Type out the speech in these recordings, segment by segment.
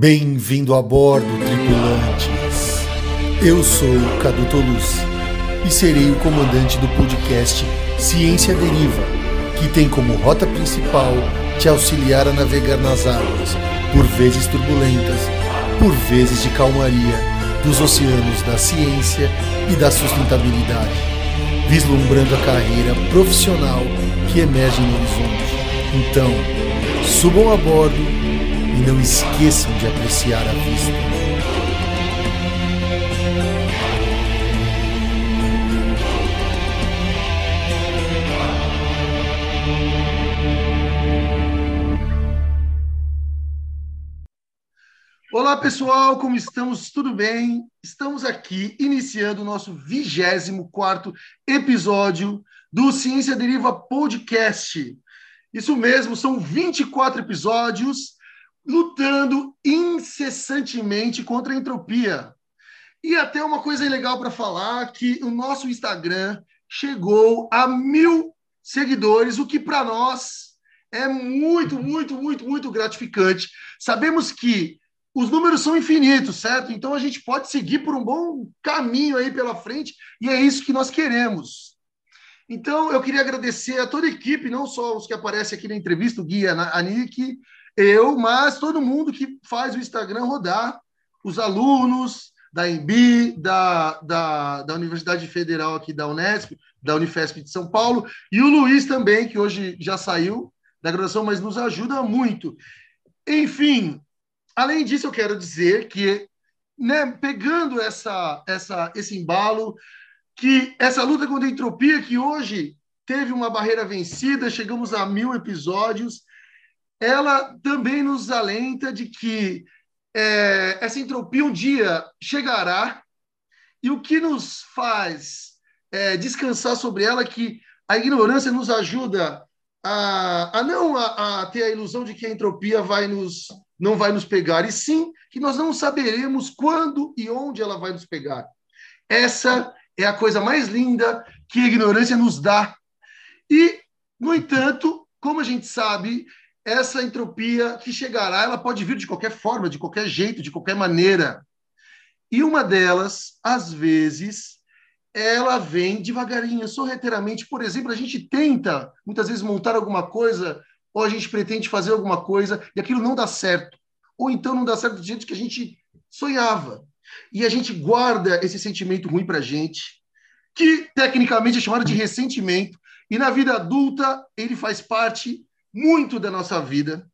Bem-vindo a bordo, tripulantes. Eu sou Cadu Toluz e serei o comandante do podcast Ciência Deriva, que tem como rota principal te auxiliar a navegar nas águas, por vezes turbulentas, por vezes de calmaria, dos oceanos da ciência e da sustentabilidade, vislumbrando a carreira profissional que emerge no horizonte. Então, subam a bordo e não esqueçam de apreciar a vista. Olá pessoal, como estamos? Tudo bem? Estamos aqui iniciando o nosso 24 episódio do Ciência Deriva Podcast. Isso mesmo, são 24 episódios lutando incessantemente contra a entropia. E até uma coisa legal para falar que o nosso Instagram chegou a mil seguidores, o que para nós é muito, muito, muito, muito gratificante. Sabemos que os números são infinitos, certo? Então a gente pode seguir por um bom caminho aí pela frente e é isso que nós queremos. Então eu queria agradecer a toda a equipe, não só os que aparecem aqui na entrevista, o Guia, a Nick, eu, mas todo mundo que faz o Instagram rodar, os alunos da EMB, da, da, da Universidade Federal aqui da Unesp, da Unifesp de São Paulo, e o Luiz também, que hoje já saiu da graduação, mas nos ajuda muito. Enfim, além disso, eu quero dizer que, né, pegando essa, essa, esse embalo, que essa luta contra a entropia, que hoje teve uma barreira vencida, chegamos a mil episódios, ela também nos alenta de que é, essa entropia um dia chegará e o que nos faz é, descansar sobre ela é que a ignorância nos ajuda a, a não a, a, ter a ilusão de que a entropia vai nos, não vai nos pegar, e sim que nós não saberemos quando e onde ela vai nos pegar. Essa é a coisa mais linda que a ignorância nos dá. E, no entanto, como a gente sabe, essa entropia que chegará, ela pode vir de qualquer forma, de qualquer jeito, de qualquer maneira. E uma delas, às vezes, ela vem devagarinho, sorrateiramente. Por exemplo, a gente tenta, muitas vezes, montar alguma coisa, ou a gente pretende fazer alguma coisa, e aquilo não dá certo. Ou então não dá certo do jeito que a gente sonhava. E a gente guarda esse sentimento ruim para a gente, que tecnicamente é chamado de ressentimento, e na vida adulta ele faz parte muito da nossa vida.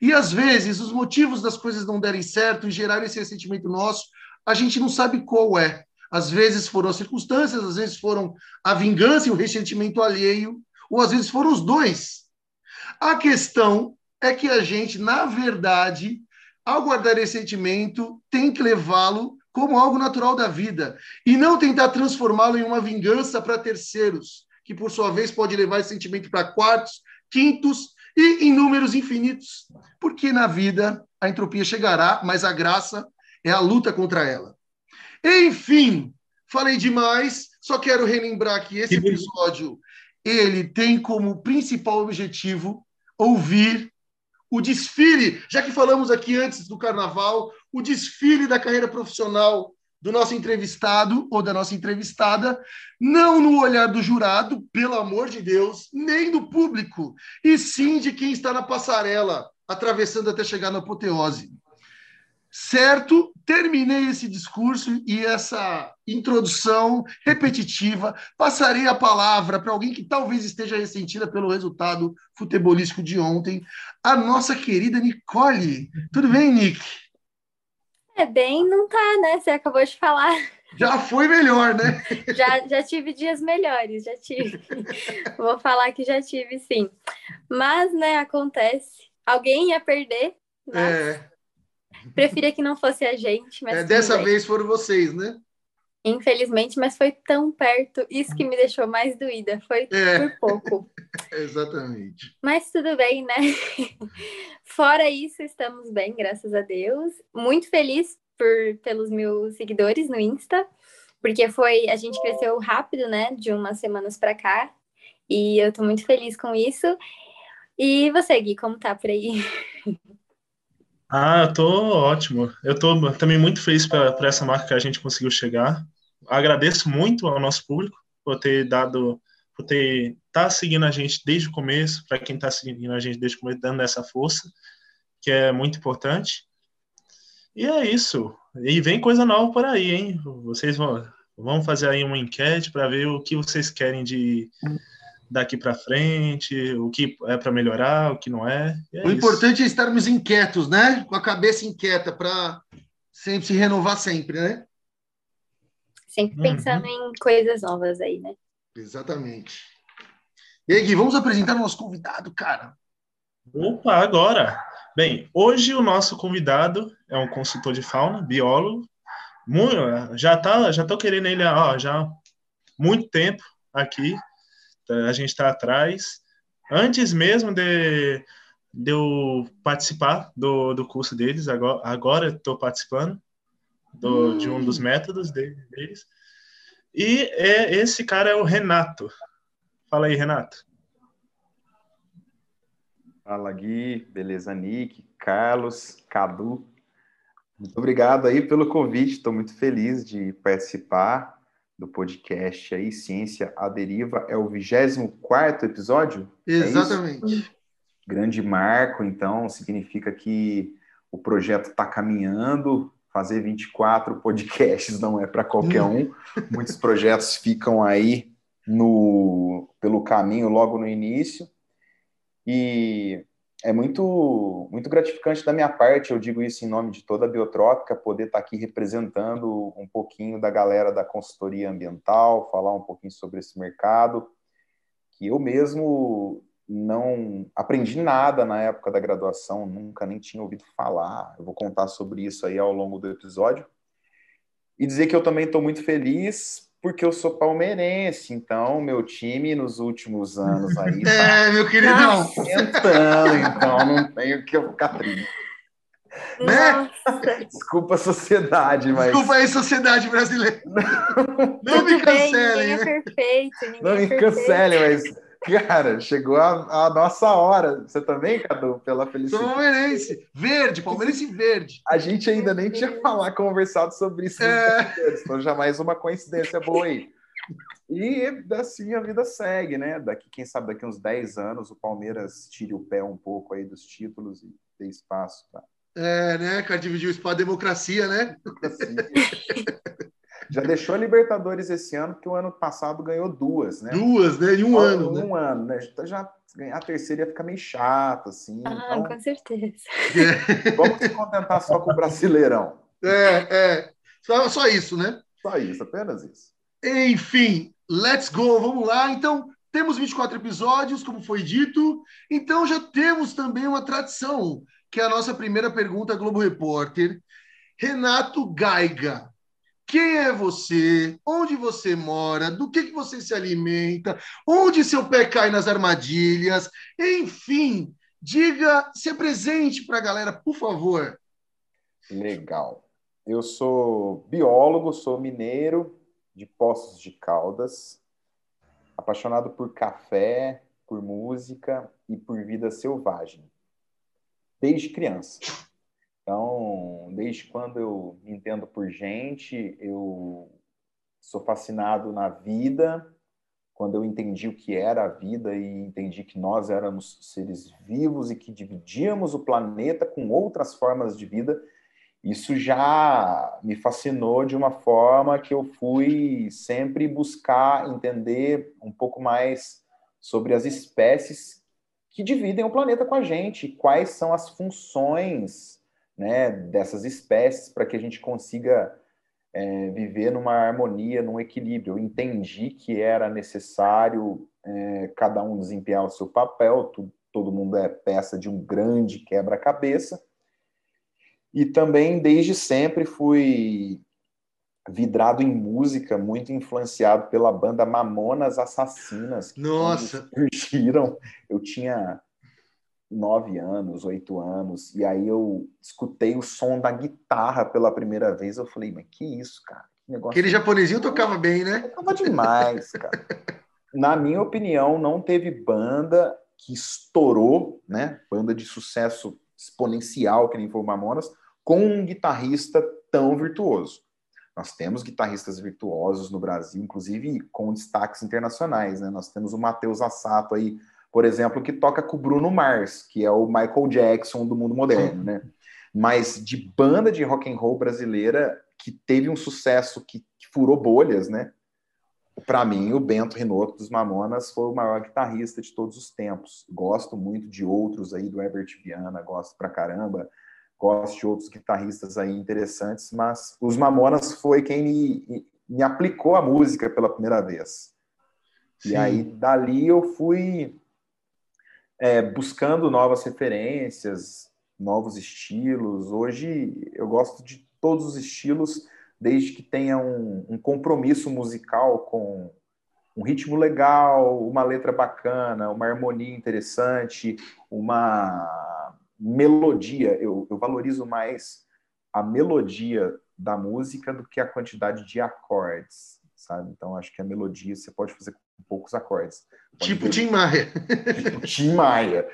E às vezes os motivos das coisas não derem certo e gerar esse ressentimento nosso, a gente não sabe qual é. Às vezes foram as circunstâncias, às vezes foram a vingança e o ressentimento alheio, ou às vezes foram os dois. A questão é que a gente, na verdade, ao guardar esse sentimento, tem que levá-lo como algo natural da vida e não tentar transformá-lo em uma vingança para terceiros, que por sua vez pode levar esse sentimento para quartos, quintos e em números infinitos, porque na vida a entropia chegará, mas a graça é a luta contra ela. Enfim, falei demais, só quero relembrar que esse episódio ele tem como principal objetivo ouvir o desfile, já que falamos aqui antes do carnaval, o desfile da carreira profissional do nosso entrevistado ou da nossa entrevistada, não no olhar do jurado, pelo amor de Deus, nem do público, e sim de quem está na passarela, atravessando até chegar na apoteose. Certo? Terminei esse discurso e essa introdução repetitiva. Passarei a palavra para alguém que talvez esteja ressentida pelo resultado futebolístico de ontem, a nossa querida Nicole. Tudo bem, Nick? É bem, não tá, né? Você acabou de falar. Já foi melhor, né? já, já tive dias melhores, já tive. Vou falar que já tive, sim. Mas, né, acontece. Alguém ia perder, mas é. preferia que não fosse a gente. Mas é, dessa bem. vez foram vocês, né? Infelizmente, mas foi tão perto. Isso que me deixou mais doída. Foi é. por pouco. Exatamente. Mas tudo bem, né? Fora isso, estamos bem, graças a Deus. Muito feliz por pelos meus seguidores no Insta, porque foi a gente cresceu rápido, né, de umas semanas para cá. E eu tô muito feliz com isso. E você, Gui, como tá por aí? Ah, eu tô ótimo. Eu tô também muito feliz por essa marca que a gente conseguiu chegar. Agradeço muito ao nosso público por ter dado, por ter tá seguindo a gente desde o começo, para quem está seguindo a gente desde o começo, dando essa força, que é muito importante. E é isso. E vem coisa nova por aí, hein? Vocês vão, vão fazer aí uma enquete para ver o que vocês querem de daqui para frente, o que é para melhorar, o que não é. é o isso. importante é estarmos inquietos, né? Com a cabeça inquieta para sempre se renovar sempre, né? Sempre pensando uhum. em coisas novas aí, né? Exatamente. E aí, Gui, vamos apresentar o nosso convidado, cara. Opa, agora! Bem, hoje o nosso convidado é um consultor de fauna, biólogo. Muito, já tá, já tô querendo ele ó, já muito tempo aqui. A gente está atrás. Antes mesmo de, de eu participar do, do curso deles, agora, agora estou participando do, hum. de um dos métodos deles. E é, esse cara é o Renato. Fala aí, Renato. Fala, Gui. Beleza, Nick, Carlos, Cadu. Muito obrigado aí pelo convite. Estou muito feliz de participar do podcast aí, Ciência à Deriva. É o 24 episódio? É Exatamente. É Grande marco, então, significa que o projeto está caminhando. Fazer 24 podcasts não é para qualquer um. Muitos projetos ficam aí no, pelo caminho logo no início. E é muito, muito gratificante da minha parte, eu digo isso em nome de toda a Biotrópica, poder estar aqui representando um pouquinho da galera da consultoria ambiental, falar um pouquinho sobre esse mercado, que eu mesmo não aprendi nada na época da graduação, nunca nem tinha ouvido falar. Eu vou contar sobre isso aí ao longo do episódio. E dizer que eu também estou muito feliz porque eu sou palmeirense, então meu time nos últimos anos aí. é, tá meu queridão. Tentando, então não tenho que ficar triste. Né? Desculpa a sociedade, mas. Desculpa aí, sociedade brasileira. Não, não me cancelem. Bem, né? é perfeito, não me é cancelem, mas Cara, chegou a, a, nossa hora. Você também, Cadu, pela felicidade. Sou palmeirense. Verde, palmeirense verde. A gente ainda nem tinha falar, conversado sobre isso. É... Então, já mais uma coincidência boa aí. E assim a vida segue, né? Daqui, quem sabe, daqui uns 10 anos o Palmeiras tire o pé um pouco aí dos títulos e dê espaço para. É, né, cara? Dividiu o espaço democracia, né? Democracia. Já deixou a Libertadores esse ano, porque o ano passado ganhou duas, né? Duas, né? Em um Só ano. Em um né? ano, né? Então já ganhar a terceira ia ficar meio chato, assim. Ah, então... com certeza. Vamos se contentar só com o Brasileirão. É, é. Só, só isso, né? Só isso, apenas isso. Enfim, let's go, vamos lá. Então, temos 24 episódios, como foi dito. Então, já temos também uma tradição, que é a nossa primeira pergunta Globo Repórter. Renato Gaiga, quem é você, onde você mora, do que, que você se alimenta, onde seu pé cai nas armadilhas, enfim, diga, se apresente para a galera, por favor. Legal. Eu sou biólogo, sou mineiro de Poços de Caldas, apaixonado por café, por música e por vida selvagem, desde criança. Desde quando eu me entendo por gente, eu sou fascinado na vida. Quando eu entendi o que era a vida e entendi que nós éramos seres vivos e que dividíamos o planeta com outras formas de vida, isso já me fascinou de uma forma que eu fui sempre buscar entender um pouco mais sobre as espécies que dividem o planeta com a gente, quais são as funções né, dessas espécies para que a gente consiga é, viver numa harmonia, num equilíbrio. Eu entendi que era necessário é, cada um desempenhar o seu papel, tu, todo mundo é peça de um grande quebra-cabeça. E também, desde sempre, fui vidrado em música, muito influenciado pela banda Mamonas Assassinas. Que Nossa! Surgiram. Eu tinha nove anos, oito anos, e aí eu escutei o som da guitarra pela primeira vez, eu falei, mas que isso, cara? Que negócio Aquele japonesinho tocava bem, né? Tocava demais, cara. Na minha opinião, não teve banda que estourou, né? Banda de sucesso exponencial, que nem foi o Mamonas, com um guitarrista tão virtuoso. Nós temos guitarristas virtuosos no Brasil, inclusive com destaques internacionais. Né? Nós temos o Matheus Assato aí, por exemplo, que toca com o Bruno Mars, que é o Michael Jackson do mundo moderno, né? Mas de banda de rock and roll brasileira que teve um sucesso que, que furou bolhas, né? Para mim, o Bento Rinotto dos Mamonas foi o maior guitarrista de todos os tempos. Gosto muito de outros aí, do Herbert Viana, gosto pra caramba gosto de outros guitarristas aí interessantes, mas os Mamonas foi quem me, me aplicou a música pela primeira vez. Sim. E aí, dali eu fui é, buscando novas referências, novos estilos. Hoje eu gosto de todos os estilos, desde que tenha um, um compromisso musical com um ritmo legal, uma letra bacana, uma harmonia interessante, uma melodia, eu, eu valorizo mais a melodia da música do que a quantidade de acordes, sabe? Então acho que a melodia você pode fazer poucos acordes. Pode tipo. Tim Maia. Tipo Tim Maia.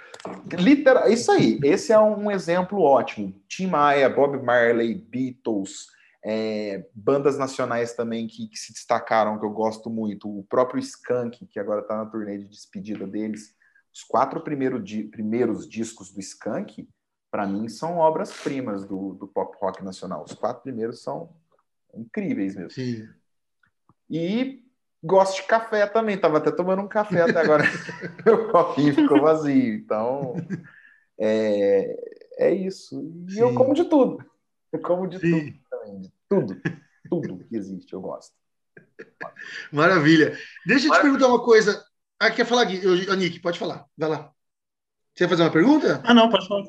Literal... Isso aí, esse é um exemplo ótimo. Tim Maia, Bob Marley, Beatles, é, bandas nacionais também que, que, se destacaram, que eu gosto muito. O próprio Skank, que agora está na turnê de despedida deles. Os quatro primeiro di primeiros discos do Skank, para mim, são obras-primas do, do pop rock nacional. Os quatro primeiros são incríveis mesmo. Sim. E gosto de café também. Tava até tomando um café até agora. Meu copinho ficou vazio. Então, é, é isso. E Sim. eu como de tudo. Eu como de Sim. tudo também. De tudo. Tudo que existe, eu gosto. Maravilha. Deixa eu te perguntar uma coisa. Ah, quer falar, Gui? Eu, Nick, pode falar. Vai lá. Você vai fazer uma pergunta? Ah, não, pode falar.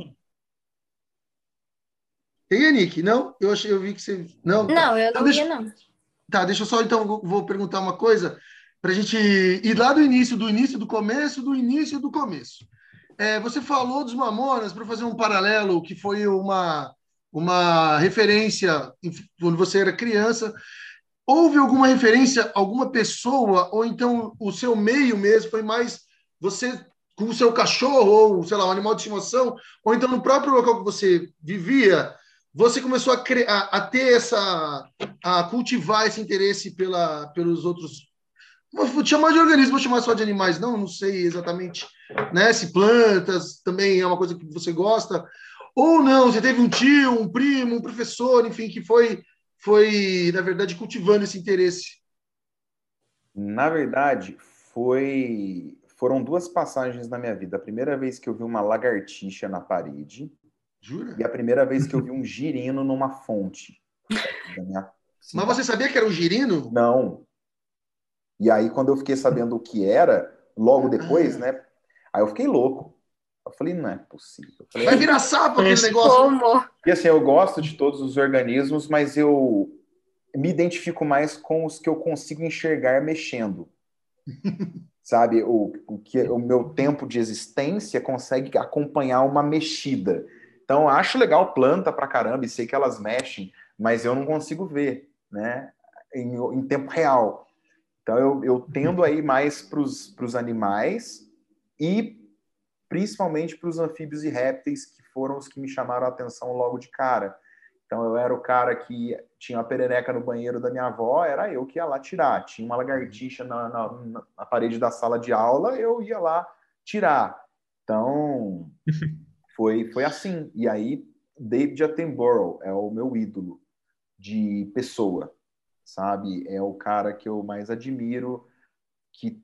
Tem, Nick? Não? Eu, achei, eu vi que você. Não, não tá. eu não então, deixa... não. Tá, deixa eu só então vou perguntar uma coisa para a gente ir lá do início, do início, do começo, do início, do começo. É, você falou dos Mamonas para fazer um paralelo que foi uma uma referência quando você era criança houve alguma referência, alguma pessoa, ou então o seu meio mesmo foi mais você com o seu cachorro, ou sei lá, um animal de estimação, ou então no próprio local que você vivia, você começou a, a ter essa, a cultivar esse interesse pela, pelos outros. Vou chamar de organismo, vou chamar só de animais, não, não sei exatamente, né? Se plantas também é uma coisa que você gosta, ou não, você teve um tio, um primo, um professor, enfim, que foi foi, na verdade, cultivando esse interesse? Na verdade, foi foram duas passagens na minha vida. A primeira vez que eu vi uma lagartixa na parede. Jura? E a primeira vez que eu vi um girino numa fonte. Mas você sabia que era um girino? Não. E aí, quando eu fiquei sabendo o que era, logo depois, ah. né? Aí eu fiquei louco. Eu falei, não é possível. Falei, Vai virar sapo aquele negócio. Como? E assim, eu gosto de todos os organismos, mas eu me identifico mais com os que eu consigo enxergar mexendo. Sabe, o, o que o meu tempo de existência consegue acompanhar uma mexida. Então, acho legal planta pra caramba e sei que elas mexem, mas eu não consigo ver, né, em, em tempo real. Então, eu, eu tendo aí mais para os animais e principalmente para os anfíbios e répteis, que foram os que me chamaram a atenção logo de cara. Então, eu era o cara que tinha a perereca no banheiro da minha avó, era eu que ia lá tirar. Tinha uma lagartixa na, na, na parede da sala de aula, eu ia lá tirar. Então, foi, foi assim. E aí, David Attenborough é o meu ídolo de pessoa, sabe? É o cara que eu mais admiro, que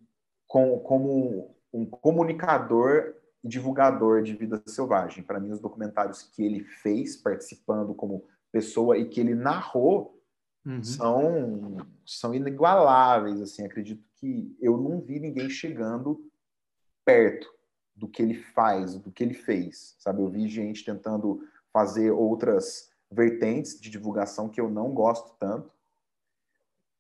com, como um comunicador divulgador de vida selvagem. Para mim, os documentários que ele fez participando como pessoa e que ele narrou uhum. são, são inigualáveis. Assim, acredito que eu não vi ninguém chegando perto do que ele faz, do que ele fez. Sabe, eu vi gente tentando fazer outras vertentes de divulgação que eu não gosto tanto,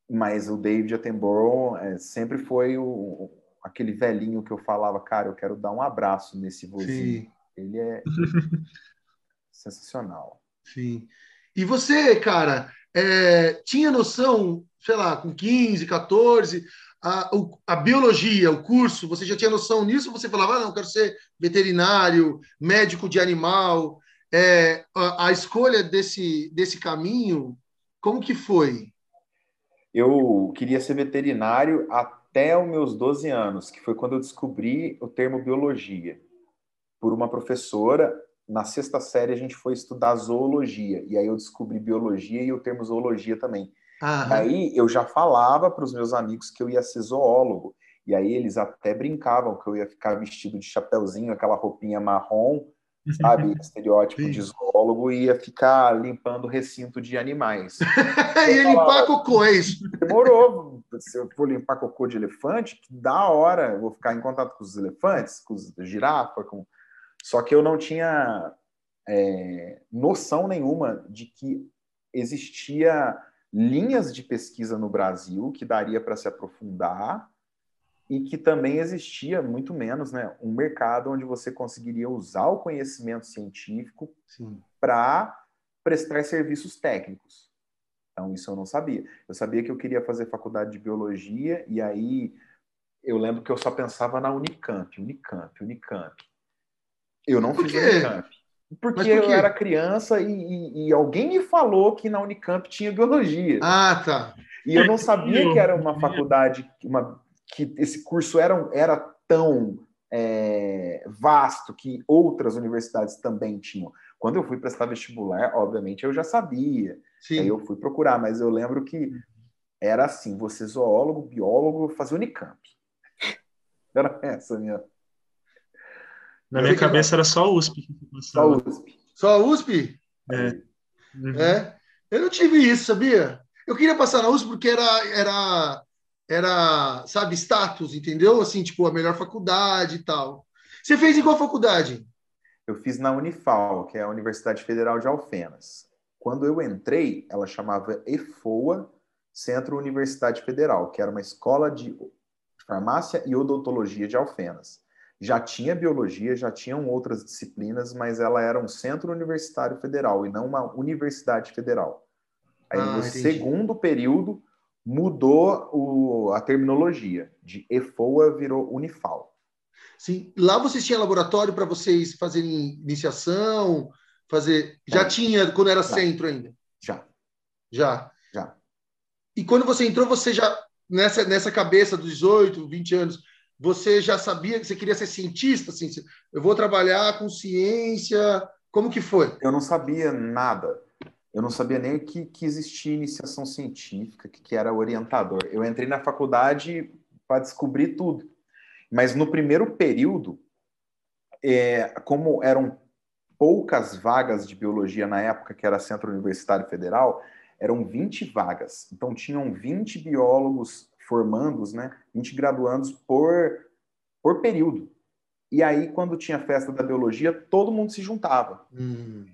mas o David Attenborough é, sempre foi o, aquele velhinho que eu falava, cara, eu quero dar um abraço nesse vozinho. Sim. Ele é sensacional. Sim. E você, cara, é, tinha noção, sei lá, com 15, 14, a, a, biologia, o curso, você já tinha noção nisso? Você falava, ah, não, quero ser veterinário, médico de animal. É, a, a, escolha desse, desse caminho, como que foi? Eu queria ser veterinário até os meus 12 anos, que foi quando eu descobri o termo biologia. Por uma professora, na sexta série a gente foi estudar zoologia, e aí eu descobri biologia e o termo zoologia também. Aham. Aí eu já falava para os meus amigos que eu ia ser zoólogo. E aí eles até brincavam que eu ia ficar vestido de chapéuzinho, aquela roupinha marrom, sabe? Estereótipo Sim. de zoólogo e ia ficar limpando o recinto de animais. e limpar cocô, é isso? Demorou. Se eu for limpar cocô de elefante, que da hora, eu vou ficar em contato com os elefantes, com os girafa, com... Só que eu não tinha é, noção nenhuma de que existia linhas de pesquisa no Brasil que daria para se aprofundar e que também existia, muito menos, né, um mercado onde você conseguiria usar o conhecimento científico para prestar serviços técnicos. Então, isso eu não sabia. Eu sabia que eu queria fazer faculdade de biologia, e aí eu lembro que eu só pensava na Unicamp, Unicamp, Unicamp. Eu não fiz Unicamp. Porque por eu era criança e, e, e, alguém me falou que na Unicamp tinha biologia. Ah, tá. E eu não sabia que era uma faculdade, uma, que esse curso era, era tão é, vasto que outras universidades também tinham. Quando eu fui prestar vestibular, obviamente eu já sabia. Sim. Aí eu fui procurar, mas eu lembro que era assim: você zoólogo, biólogo, fazer Unicamp. Era essa a minha na minha cabeça era só USP. Só USP. Só USP? É. Uhum. é. Eu não tive isso, sabia? Eu queria passar na USP porque era, era, era, sabe, status, entendeu? Assim, tipo, a melhor faculdade e tal. Você fez em qual faculdade? Eu fiz na Unifal, que é a Universidade Federal de Alfenas. Quando eu entrei, ela chamava EFOA, Centro Universidade Federal, que era uma escola de farmácia e odontologia de Alfenas já tinha biologia, já tinham outras disciplinas, mas ela era um centro universitário federal e não uma universidade federal. Aí ah, no entendi. segundo período mudou o, a terminologia, de EFOA virou Unifal. Sim, lá vocês tinham laboratório para vocês fazerem iniciação, fazer. Já é. tinha quando era já. centro ainda? Já. Já. Já. E quando você entrou, você já nessa nessa cabeça dos 18, 20 anos, você já sabia que você queria ser cientista? Assim, eu vou trabalhar com ciência. Como que foi? Eu não sabia nada. Eu não sabia nem que, que existia iniciação científica, que, que era orientador. Eu entrei na faculdade para descobrir tudo. Mas no primeiro período, é, como eram poucas vagas de biologia na época, que era Centro Universitário Federal, eram 20 vagas. Então, tinham 20 biólogos formandos, né, 20 graduandos por, por período. E aí, quando tinha festa da biologia, todo mundo se juntava. Hum.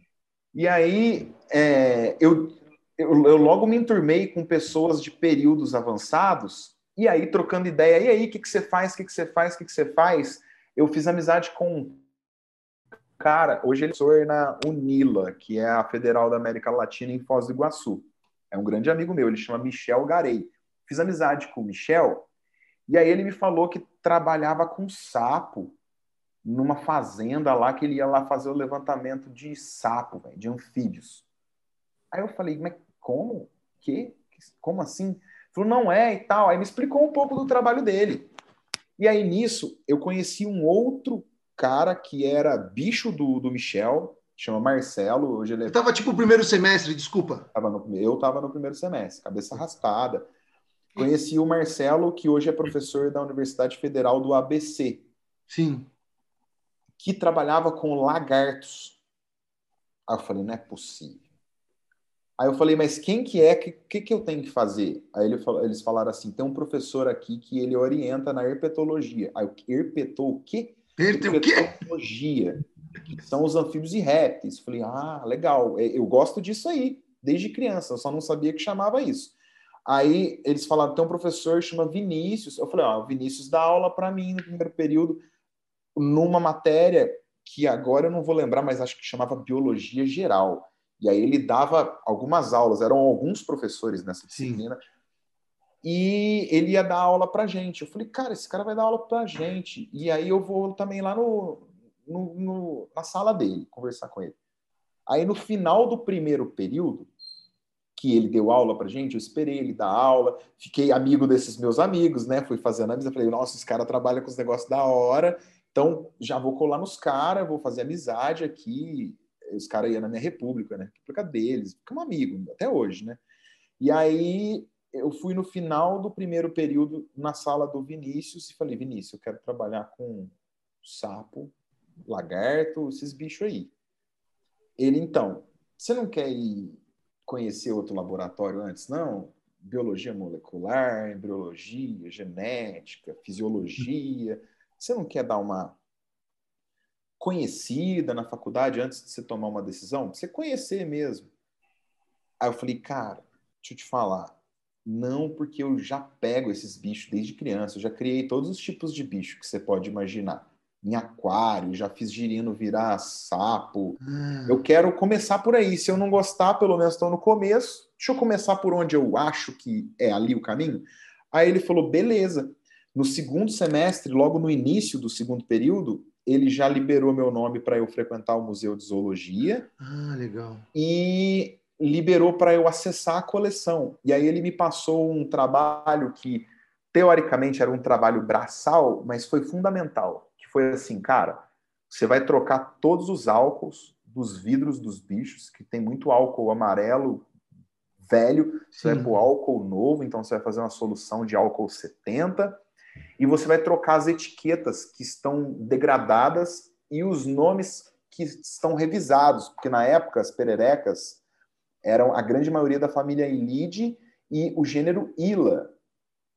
E aí, é, eu, eu, eu, logo me enturmei com pessoas de períodos avançados, e aí, trocando ideia, e aí, o que, que você faz, o que, que você faz, o que, que você faz? Eu fiz amizade com um cara, hoje ele é na Unila, que é a Federal da América Latina em Foz do Iguaçu. É um grande amigo meu, ele chama Michel Garei fiz amizade com o Michel, e aí ele me falou que trabalhava com sapo numa fazenda lá, que ele ia lá fazer o levantamento de sapo, véio, de anfíbios. Aí eu falei, mas como? Que? Como assim? Ele falou, não é e tal. Aí me explicou um pouco do trabalho dele. E aí nisso eu conheci um outro cara que era bicho do, do Michel, chama Marcelo. Hoje ele é... tava tipo primeiro semestre, desculpa. Tava no, eu tava no primeiro semestre, cabeça raspada. Conheci o Marcelo, que hoje é professor da Universidade Federal do ABC. Sim. Que trabalhava com lagartos. Aí eu falei, não é possível. Aí eu falei, mas quem que é? O que, que, que, eu tenho que fazer? Aí ele, eles falaram assim, tem um professor aqui que ele orienta na herpetologia. Aí eu, herpetou o quê? Herpetologia. Que são os anfíbios e répteis. Falei, ah, legal. É, eu gosto disso aí, desde criança. Eu só não sabia que chamava isso. Aí eles falaram, tem um professor chama Vinícius. Eu falei, ó, o Vinícius dá aula para mim no primeiro período, numa matéria que agora eu não vou lembrar, mas acho que chamava Biologia Geral. E aí ele dava algumas aulas, eram alguns professores nessa disciplina. Sim. e ele ia dar aula pra gente. Eu falei, cara, esse cara vai dar aula pra gente. E aí eu vou também lá no, no, no na sala dele conversar com ele. Aí no final do primeiro período, que ele deu aula pra gente, eu esperei ele dar aula, fiquei amigo desses meus amigos, né? Fui fazendo amizade, falei, nossa, esse cara trabalha com os negócios da hora, então já vou colar nos caras, vou fazer amizade aqui. Os caras iam na minha república, né? República deles, ficamos amigos, até hoje, né? E aí eu fui no final do primeiro período na sala do Vinícius e falei, Vinícius, eu quero trabalhar com sapo, lagarto, esses bichos aí. Ele, então, você não quer ir conhecer outro laboratório antes, não? Biologia molecular, embriologia, genética, fisiologia. Você não quer dar uma conhecida na faculdade antes de você tomar uma decisão? Você conhecer mesmo. Aí eu falei, cara, deixa eu te falar. Não, porque eu já pego esses bichos desde criança. Eu já criei todos os tipos de bicho que você pode imaginar em aquário, já fiz girino virar sapo. Hum. Eu quero começar por aí. Se eu não gostar, pelo menos estou no começo. Deixa eu começar por onde eu acho que é ali o caminho. Aí ele falou: beleza. No segundo semestre, logo no início do segundo período, ele já liberou meu nome para eu frequentar o Museu de Zoologia. Ah, legal. E liberou para eu acessar a coleção. E aí ele me passou um trabalho que, teoricamente, era um trabalho braçal, mas foi fundamental foi assim, cara, você vai trocar todos os álcools dos vidros dos bichos, que tem muito álcool amarelo velho, você Sim. vai pôr álcool novo, então você vai fazer uma solução de álcool 70, e você vai trocar as etiquetas que estão degradadas e os nomes que estão revisados, porque na época as pererecas eram a grande maioria da família Ilide e o gênero Ila,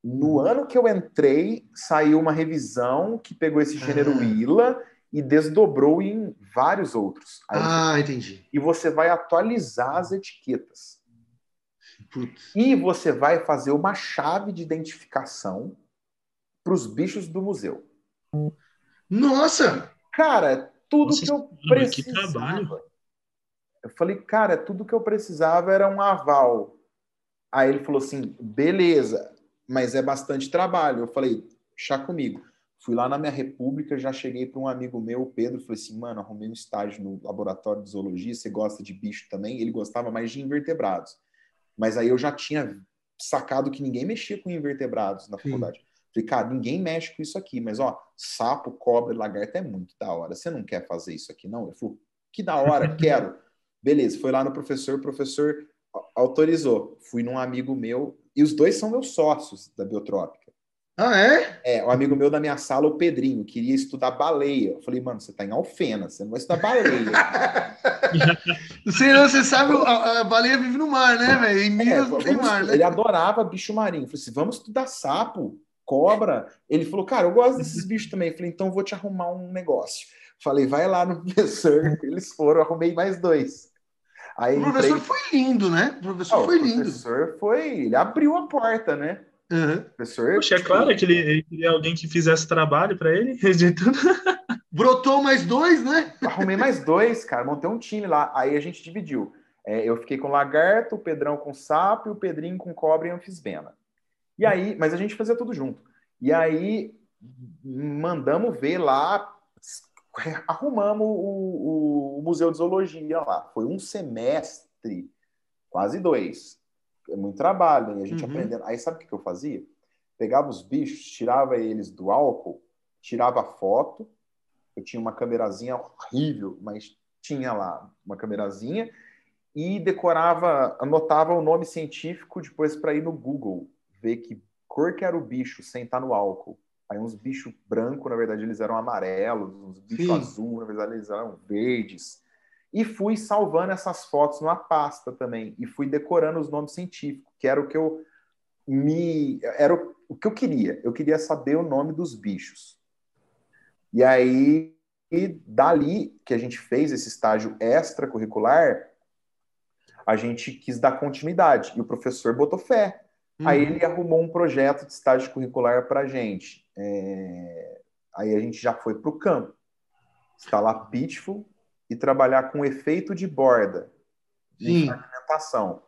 no ano que eu entrei, saiu uma revisão que pegou esse gênero ah. ILA e desdobrou em vários outros. Aí ah, você... entendi. E você vai atualizar as etiquetas. Putz. E você vai fazer uma chave de identificação para os bichos do museu. Nossa! Cara, é tudo Nossa, que eu precisava. Eu falei, cara, é tudo que eu precisava era um aval. Aí ele falou assim: beleza, mas é bastante trabalho. Eu falei, chá comigo. Fui lá na minha república, já cheguei para um amigo meu, o Pedro, falei assim, mano, arrumei um estágio no laboratório de zoologia, você gosta de bicho também? Ele gostava mais de invertebrados. Mas aí eu já tinha sacado que ninguém mexia com invertebrados na faculdade. Sim. Falei, cara, ninguém mexe com isso aqui, mas ó, sapo, cobra lagarto é muito da hora. Você não quer fazer isso aqui, não? Ele falou, que da hora, quero. Beleza, foi lá no professor, o professor autorizou. Fui num amigo meu, e os dois são meus sócios da Biotrópica. Ah, é? É, um amigo meu da minha sala, o Pedrinho, queria estudar baleia. Eu falei, mano, você tá em Alfena, você não vai estudar baleia. você, você sabe, a, a, baleia vive no mar, né, velho? Em Minas é, não tem mar, né? Ele adorava bicho marinho. Eu falei assim, vamos estudar sapo, cobra. Ele falou, cara, eu gosto desses bichos também. Eu falei, então vou te arrumar um negócio. Falei, vai lá no professor. Eles foram, arrumei mais dois. Aí o professor entrei... foi lindo, né? O professor foi lindo. O professor foi. Ele abriu a porta, né? Uhum. Professor, Poxa, é claro que ele, ele queria alguém que fizesse trabalho para ele. Brotou mais dois, né? Arrumei mais dois, cara. Montei um time lá. Aí a gente dividiu. É, eu fiquei com lagarto, o Pedrão com sapo e o Pedrinho com cobra e anfisbena. E aí, mas a gente fazia tudo junto. E aí mandamos ver lá arrumamos o, o, Museu de Zoologia lá. Foi um semestre, quase dois. É muito trabalho, né? a gente uhum. aprendendo. Aí sabe o que eu fazia? Pegava os bichos, tirava eles do álcool, tirava foto. Eu tinha uma câmerazinha horrível, mas tinha lá uma câmerazinha e decorava, anotava o nome científico depois para ir no Google ver que cor que era o bicho sem estar no álcool. Aí uns bichos brancos, na verdade, eles eram amarelos, uns bichos azul, na verdade, eles eram verdes. E fui salvando essas fotos numa pasta também. E fui decorando os nomes científicos, que era o que eu me. Era o, que eu queria. Eu queria saber o nome dos bichos. E aí, e dali que a gente fez esse estágio extracurricular, a gente quis dar continuidade. E o professor botou fé. Uhum. Aí ele arrumou um projeto de estágio curricular para a gente. É... Aí a gente já foi para o campo, instalar Pitful e trabalhar com efeito de borda, de fragmentação.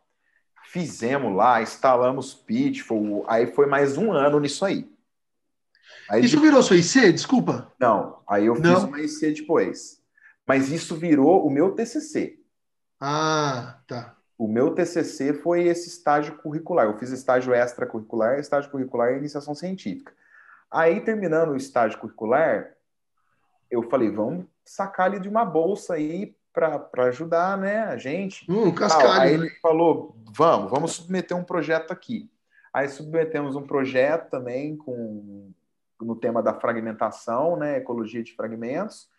fizemos lá, instalamos Pitfall, aí foi mais um ano nisso aí. aí isso de... virou sua IC? Desculpa. Não, aí eu Não. fiz uma IC depois. Mas isso virou o meu TCC. Ah, tá. O meu TCC foi esse estágio curricular. Eu fiz estágio extracurricular, estágio curricular e iniciação científica. Aí, terminando o estágio curricular, eu falei, vamos sacar ali de uma bolsa aí para ajudar né, a gente. Hum, cascalho. Aí ele falou, vamos, vamos submeter um projeto aqui. Aí submetemos um projeto também com no tema da fragmentação, né, ecologia de fragmentos.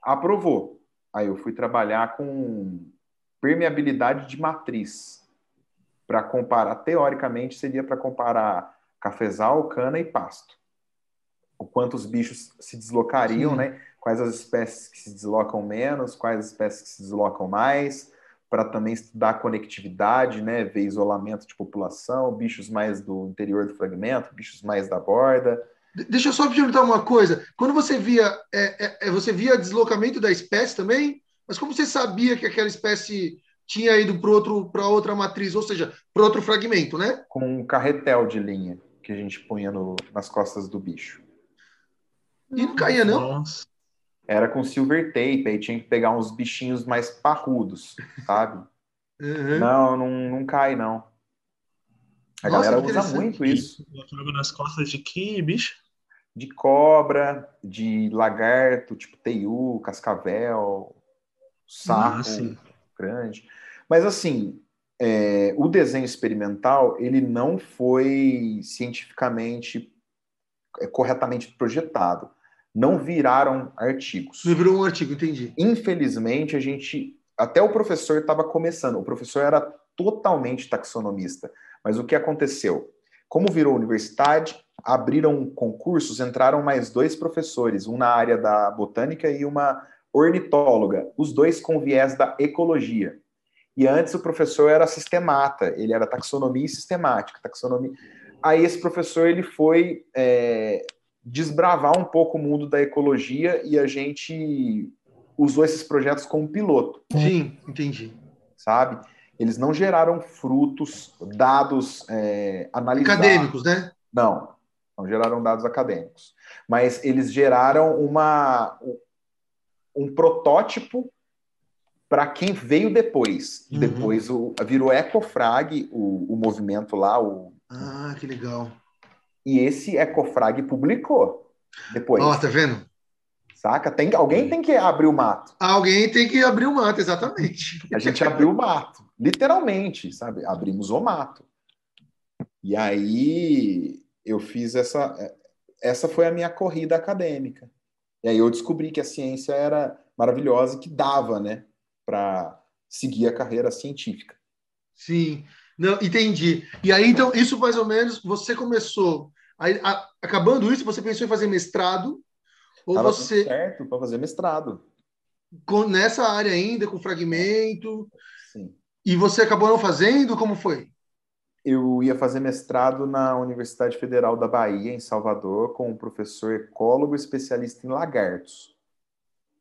Aprovou. Aí eu fui trabalhar com permeabilidade de matriz. Para comparar, teoricamente, seria para comparar cafezal, cana e pasto. O quanto os bichos se deslocariam, Sim. né? Quais as espécies que se deslocam menos, quais as espécies que se deslocam mais, para também estudar a conectividade, né? Ver isolamento de população, bichos mais do interior do fragmento, bichos mais da borda. Deixa eu só perguntar uma coisa. Quando você via, é, é, você via deslocamento da espécie também? Mas como você sabia que aquela espécie tinha ido para outra matriz, ou seja, para outro fragmento, né? Com um carretel de linha que a gente punha no, nas costas do bicho. E não caía, não? Nossa. Era com silver tape, aí tinha que pegar uns bichinhos mais parrudos, sabe? Uhum. Não, não, não cai, não. A Nossa, galera usa muito isso. Nas costas de que bicho? De cobra, de lagarto, tipo teiu, cascavel, sapo ah, grande. Mas assim, é, o desenho experimental ele não foi cientificamente é, corretamente projetado. Não viraram artigos. Não virou um artigo, entendi. Infelizmente, a gente. Até o professor estava começando. O professor era totalmente taxonomista. Mas o que aconteceu? Como virou universidade, abriram concursos, entraram mais dois professores, um na área da botânica e uma ornitóloga, os dois com viés da ecologia. E antes o professor era sistemata, ele era taxonomia e sistemática, taxonomia. Aí esse professor ele foi é, desbravar um pouco o mundo da ecologia e a gente usou esses projetos como piloto. Sim, entendi. Sabe? Eles não geraram frutos, dados é, analisados. Acadêmicos, né? Não, não geraram dados acadêmicos. Mas eles geraram uma, um protótipo para quem veio depois. Uhum. Depois o, virou Ecofrag, o, o movimento lá. O... Ah, que legal. E esse Ecofrag publicou depois. Ó, tá vendo? Saca? Tem, alguém tem que abrir o mato. Alguém tem que abrir o mato, exatamente. A gente abriu o mato, literalmente, sabe? Abrimos o mato. E aí eu fiz essa. Essa foi a minha corrida acadêmica. E aí eu descobri que a ciência era maravilhosa e que dava, né, para seguir a carreira científica. Sim, não entendi. E aí então isso mais ou menos você começou, aí, a, acabando isso você pensou em fazer mestrado ou Tava você certo para fazer mestrado com, nessa área ainda com fragmento? Sim. E você acabou não fazendo? Como foi? Eu ia fazer mestrado na Universidade Federal da Bahia, em Salvador, com um professor ecólogo especialista em lagartos.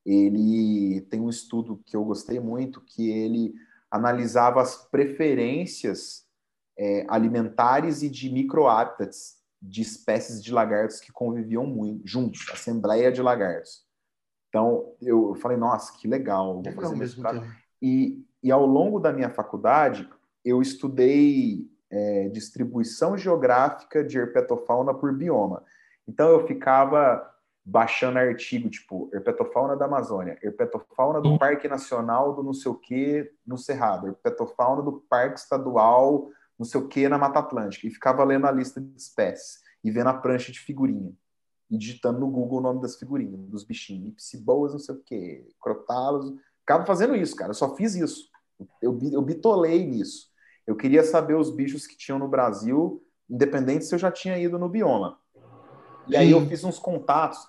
Ele tem um estudo que eu gostei muito, que ele analisava as preferências é, alimentares e de microhábitats de espécies de lagartos que conviviam muito juntos, assembleia de lagartos. Então, eu falei, nossa, que legal, vou fazer mestrado. E, e ao longo da minha faculdade, eu estudei é, distribuição geográfica de herpetofauna por bioma. Então eu ficava baixando artigo tipo herpetofauna da Amazônia, herpetofauna do Parque Nacional do não sei o que no Cerrado, herpetofauna do Parque Estadual não sei o que na Mata Atlântica e ficava lendo a lista de espécies e vendo a prancha de figurinha e digitando no Google o nome das figurinhas, dos bichinhos, psiboas, não sei o que, crotalos, ficava fazendo isso, cara, eu só fiz isso, eu, eu bitolei nisso. Eu queria saber os bichos que tinham no Brasil, independente se eu já tinha ido no bioma. E aí eu fiz uns contatos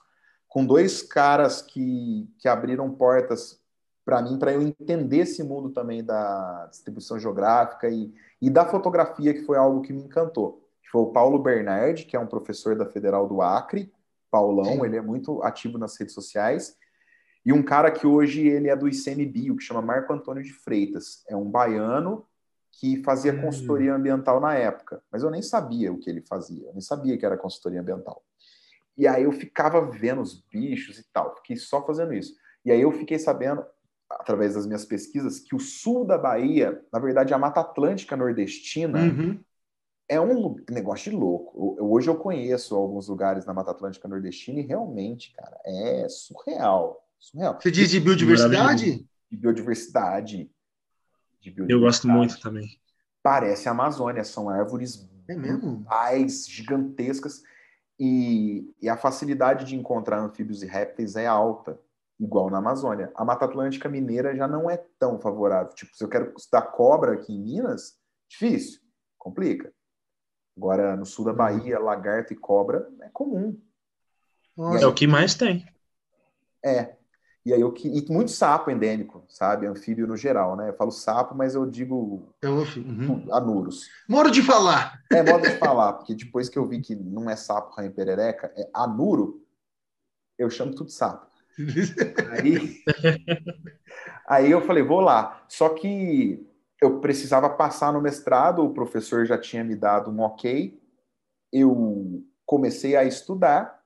com dois caras que, que abriram portas para mim, para eu entender esse mundo também da distribuição geográfica e, e da fotografia, que foi algo que me encantou. Foi o Paulo Bernardi, que é um professor da Federal do Acre, Paulão, Sim. ele é muito ativo nas redes sociais, e um cara que hoje ele é do ICMBio, que chama Marco Antônio de Freitas. É um baiano que fazia Hum. consultoria ambiental na época, mas eu nem sabia o que ele fazia, eu nem sabia que era consultoria ambiental. E aí eu ficava vendo os bichos e tal, fiquei só fazendo isso. E aí eu fiquei sabendo, através das minhas pesquisas, que o sul da Bahia, na verdade, a Mata Atlântica Nordestina, Uhum. é um negócio de louco. Eu- hoje eu conheço alguns lugares na Mata Atlântica Nordestina e realmente, cara, é surreal. Surreal. Você diz de biodiversidade? De biodiversidade. De Eu biodiversidade. gosto muito também. Parece a Amazônia, são árvores É mesmo? brutais, gigantescas, e, e a facilidade de encontrar anfíbios e répteis é alta, igual na Amazônia. A Mata Atlântica Mineira já não é tão favorável. Tipo, se eu quero estudar cobra aqui em Minas, difícil, complica. Agora, no sul da Bahia, lagarto e cobra é comum. É o que mais tem. É. E aí eu que e muito sapo endêmico, sabe? Anfíbio no geral, né? Eu falo sapo, mas eu digo Eu, uhum. anuros. Moro de falar. É modo de falar, porque depois que eu vi que não é sapo, rainha perereca, é anuro, eu chamo tudo sapo. Aí, aí eu falei, vou lá. Só que eu precisava passar no mestrado, o professor já tinha me dado um ok. Eu comecei a estudar.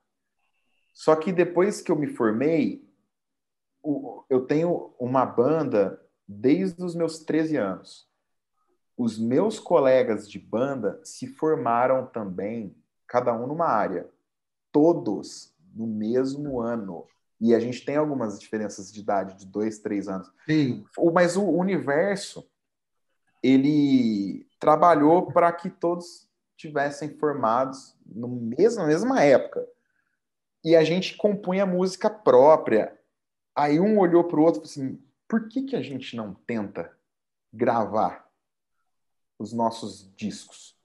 Só que depois que eu me formei, eu tenho uma banda desde os meus 13 anos. Os meus colegas de banda se formaram também, cada um numa área. Todos no mesmo ano. E a gente tem algumas diferenças de idade, de dois, três anos. Sim. Mas o universo, ele trabalhou para que todos tivessem formados no mesmo, na mesma época. E a gente compunha música própria. Aí um olhou para o outro e falou assim: por que, que a gente não tenta gravar os nossos discos?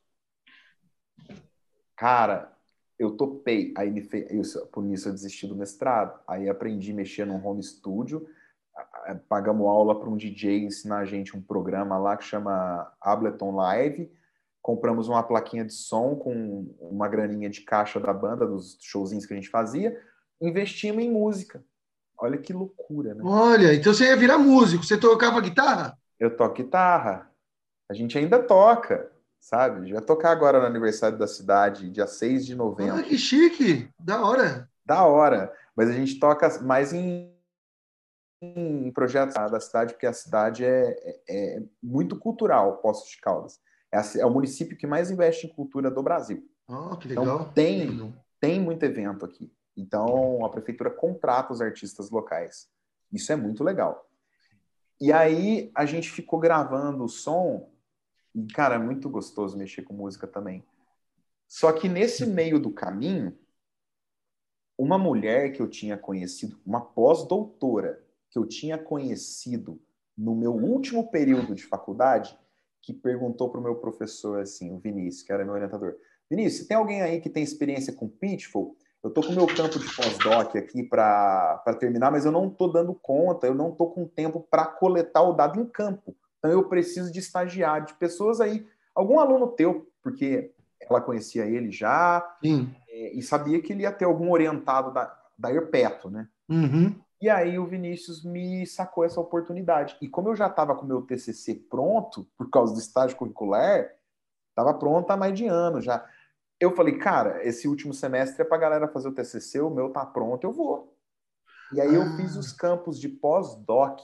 Cara, eu topei. Aí me fe... eu, por isso eu desisti do mestrado. Aí aprendi a mexer num home studio. Pagamos aula para um DJ ensinar a gente um programa lá que chama Ableton Live. Compramos uma plaquinha de som com uma graninha de caixa da banda, dos showzinhos que a gente fazia. Investimos em música. Olha que loucura, né? Olha, então você ia virar músico. Você tocava guitarra? Eu toco guitarra. A gente ainda toca, sabe? A gente vai tocar agora no aniversário da cidade, dia 6 de novembro. Ah, que chique. Da hora. Da hora. Mas a gente toca mais em, em projetos da cidade, porque a cidade é, é, é muito cultural, Poços de Caldas. É, a é o município que mais investe em cultura do Brasil. Oh, que Então, legal. tem. Tem muito evento aqui. Então, a prefeitura contrata os artistas locais. Isso é muito legal. E aí, a gente ficou gravando o som. E, cara, é muito gostoso mexer com música também. Só que nesse meio do caminho, uma mulher que eu tinha conhecido, uma pós-doutora, que eu tinha conhecido no meu último período de faculdade, que perguntou para o meu professor, assim, o Vinícius, que era meu orientador: Vinícius, tem alguém aí que tem experiência com Pitfall? Eu tô com o meu campo de pós-doc aqui para terminar, mas eu não tô dando conta, eu não tô com tempo para coletar o dado em campo. Então eu preciso de estagiário, de pessoas aí, algum aluno teu, porque ela conhecia ele já é, e sabia que ele ia ter algum orientado da, da Herpeto, né? Uhum. E aí o Vinícius me sacou essa oportunidade. E como eu já estava com o meu TCC pronto, por causa do estágio curricular, estava pronto há mais de ano já. Eu falei, cara, esse último semestre é para a galera fazer o TCC, o meu tá pronto, eu vou. E aí eu Ah. fiz os campos de pós-doc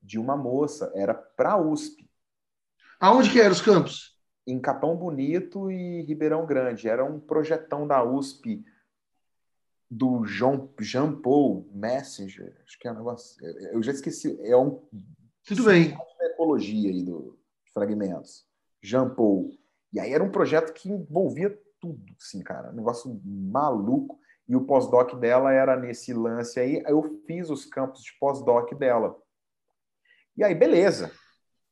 de uma moça, era para USP, Aonde que eram os campos? em Capão Bonito e Ribeirão Grande. Era um projetão da USP do Jean, Jean Paul Messenger, acho que é um negócio. Eu já esqueci, é um Tudo bem. ecologia aí do fragmentos. Jean Paul. E aí era um projeto que envolvia tudo, assim, cara, um negócio maluco. E o pós-doc dela era nesse lance aí. Eu fiz os campos de pós-doc dela. E aí, beleza.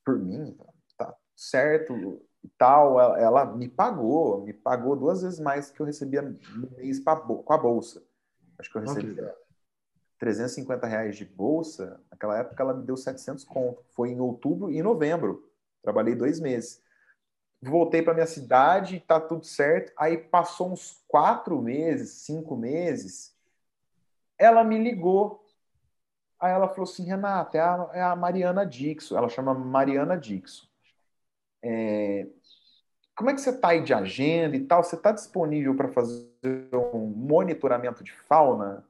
Por mim, tá certo e tal. Ela, ela me pagou, me pagou duas vezes mais que eu recebia no mês com a bolsa. Acho que eu que recebia 350 reais de bolsa. Naquela época ela me deu 700 conto. Foi em outubro e em novembro. Trabalhei dois meses. Voltei para minha cidade, tá tudo certo. Aí passou uns quatro meses, cinco meses. Ela me ligou. Aí ela falou assim: Renata, é a, é a Mariana Dixon. Ela chama Mariana Dixon. é, como é que você está aí de agenda e tal? Você está disponível para fazer um monitoramento de fauna?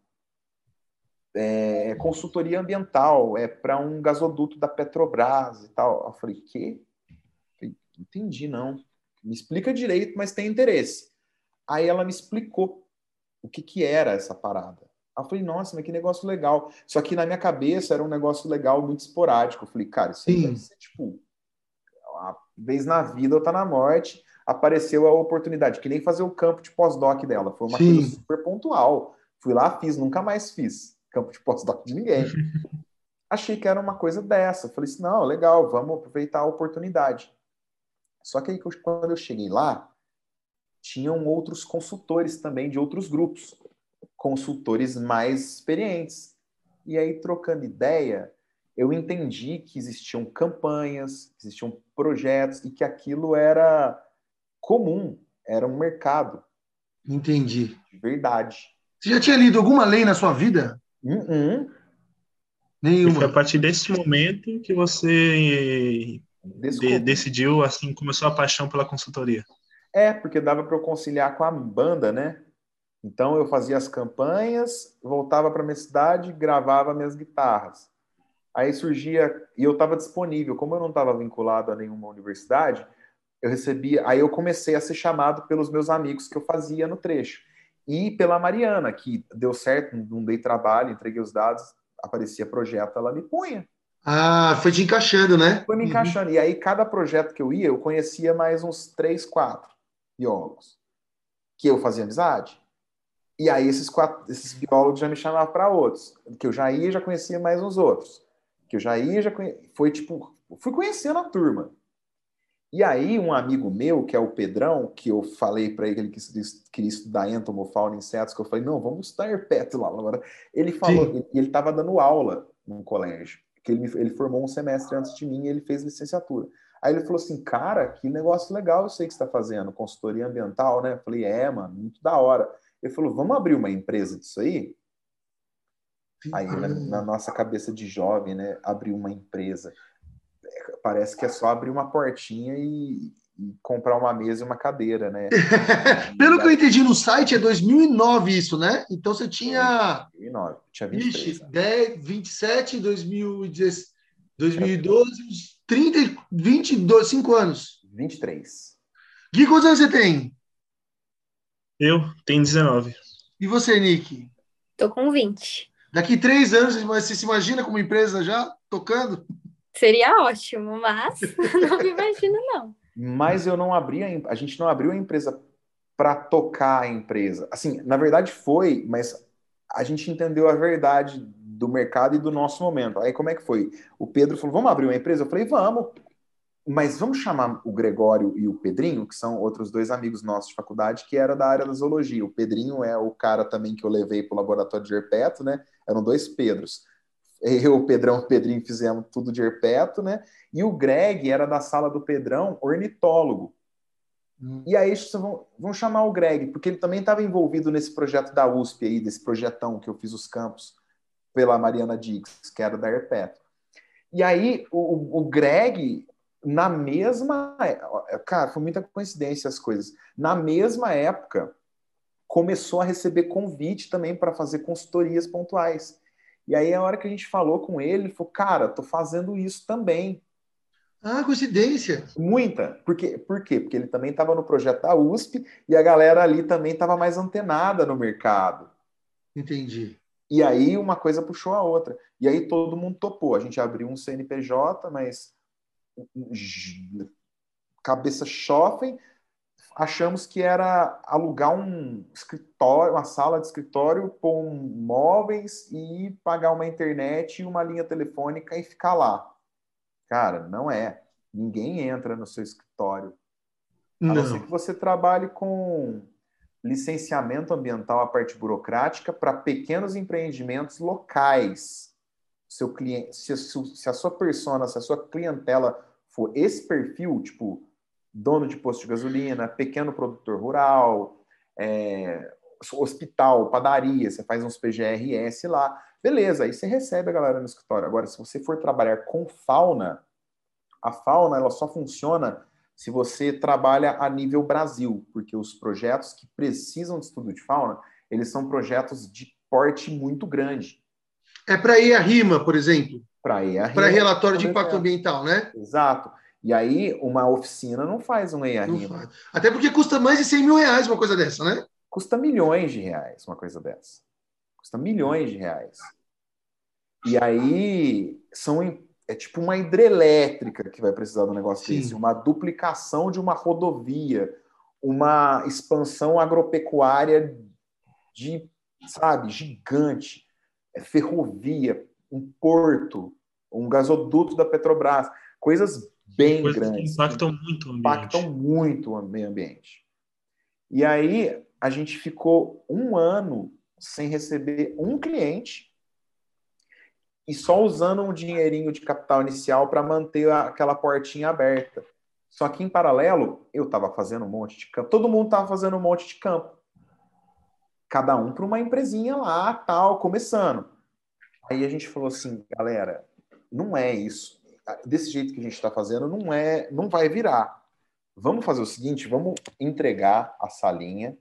É, é consultoria ambiental, é para um gasoduto da Petrobras e tal. Eu falei, quê? Entendi, não. Me explica direito, mas tem interesse. Aí ela me explicou o que, que era essa parada. Aí eu falei, nossa, mas que negócio legal. Só que na minha cabeça era um negócio legal muito esporádico. Eu falei, cara, isso aí deve ser tipo, uma vez na vida ou tá na morte, apareceu a oportunidade, que nem fazer o campo de pós-doc dela. Foi uma Sim. coisa super pontual. Fui lá, fiz, nunca mais fiz campo de pós-doc de ninguém. Achei que era uma coisa dessa. Falei assim, não, legal, vamos aproveitar a oportunidade. Só que aí, quando eu cheguei lá, tinham outros consultores também de outros grupos, consultores mais experientes. E aí, trocando ideia, eu entendi que existiam campanhas, existiam projetos e que aquilo era comum, era um mercado. Entendi. De verdade. Você já tinha lido alguma lei na sua vida? Uh -uh. Nenhuma. E foi a partir desse momento que você de, decidiu, assim, começou a paixão pela consultoria. É, porque dava para eu conciliar com a banda, né? Então eu fazia as campanhas, voltava para minha cidade, gravava minhas guitarras. Aí surgia e eu estava disponível, como eu não estava vinculado a nenhuma universidade, eu recebia, aí eu comecei a ser chamado pelos meus amigos que eu fazia no trecho e pela Mariana, que deu certo, não dei trabalho, entreguei os dados, aparecia projeto, ela me punha. Ah, foi te encaixando, né? Foi me uhum. encaixando. Uhum. E aí, cada projeto que eu ia, eu conhecia mais uns três, quatro biólogos que eu fazia amizade. E aí, esses, quatro, esses biólogos já me chamavam para outros. Que eu já ia já conhecia mais uns outros. Que eu já ia já conhecia. Foi tipo, fui conhecendo a turma. E aí, um amigo meu, que é o Pedrão, que eu falei para ele que ele queria estudar entomofauna e insetos, que eu falei, não, vamos estudar herpeto lá. Agora, ele falou, e ele estava dando aula no colégio que ele, ele formou um semestre antes de mim e ele fez licenciatura. Aí ele falou assim, cara, que negócio legal eu sei que você está fazendo, consultoria ambiental, né? Eu falei, é, mano, muito da hora. Ele falou, vamos abrir uma empresa disso aí? Aí, na, na nossa cabeça de jovem, né, abrir uma empresa. É, parece que é só abrir uma portinha e, e comprar uma mesa e uma cadeira, né? Pelo que eu entendi no site, é 2009 isso, né? Então você tinha. 2009, tinha 23. Ixi, 10, 27, 2010, 2012, 30, 22, 5 anos. 23. Gui, quantos anos você tem? Eu tenho 19. E você, Nick? Tô com 20. Daqui três anos, você se imagina como empresa já tocando? Seria ótimo, mas não me imagino, não mas eu não abri a, a gente não abriu a empresa para tocar a empresa. Assim, na verdade foi, mas a gente entendeu a verdade do mercado e do nosso momento. Aí como é que foi? O Pedro falou: "Vamos abrir uma empresa?" Eu falei: "Vamos". Mas vamos chamar o Gregório e o Pedrinho, que são outros dois amigos nossos de faculdade, que era da área da zoologia. O Pedrinho é o cara também que eu levei para o laboratório de herpeto, né? Eram dois Pedros eu, o Pedrão e o Pedrinho fizemos tudo de herpeto, né? E o Greg era da sala do Pedrão, ornitólogo. Hum. E aí vão, vão chamar o Greg, porque ele também estava envolvido nesse projeto da USP aí, desse projetão que eu fiz os campos pela Mariana Diggs, que era da Herpeto. E aí o, o Greg, na mesma. Cara, foi muita coincidência as coisas. Na mesma época, começou a receber convite também para fazer consultorias pontuais. E aí, a hora que a gente falou com ele, ele falou: Cara, tô fazendo isso também. Ah, coincidência. Muita. Por quê? Por quê? Porque ele também estava no projeto da USP e a galera ali também estava mais antenada no mercado. Entendi. E aí uma coisa puxou a outra. E aí todo mundo topou. A gente abriu um CNPJ, mas cabeça chofem, achamos que era alugar um escritório, uma sala de escritório com móveis e pagar uma internet e uma linha telefônica e ficar lá. Cara, não é. Ninguém entra no seu escritório. Não. A não ser que você trabalhe com licenciamento ambiental, a parte burocrática, para pequenos empreendimentos locais. Seu cliente, se, se a sua persona, se a sua clientela for esse perfil, tipo dono de posto de gasolina, pequeno produtor rural, é, hospital, padaria, você faz uns PGRS lá, beleza, aí você recebe a galera no escritório. Agora, se você for trabalhar com fauna, a fauna ela só funciona se você trabalha a nível Brasil, porque os projetos que precisam de estudo de fauna, eles são projetos de porte muito grande. É para ir a rima, por exemplo? Para ir a rima. Para relatório de impacto ambiental, né? Exato. E aí, uma oficina não faz um EIA-RIMA. Até porque custa mais de 100 mil reais uma coisa dessa, né? Custa milhões de reais uma coisa dessa. Custa milhões de reais. E aí, são, é tipo uma hidrelétrica que vai precisar do negócio Sim. desse, uma duplicação de uma rodovia, uma expansão agropecuária de, sabe, gigante, é ferrovia, um porto, um gasoduto da Petrobras, coisas bem Coisas grandes. impactam muito o ambiente. Impactam muito o meio ambiente. E aí a gente ficou um ano sem receber um cliente e só usando um dinheirinho de capital inicial para manter aquela portinha aberta. Só que em paralelo, eu estava fazendo um monte de campo, todo mundo estava fazendo um monte de campo. Cada um para uma empresinha lá, tal, começando. Aí a gente falou assim, galera, não é isso desse jeito que a gente está fazendo, não é, não vai virar. Vamos fazer o seguinte, vamos entregar a salinha,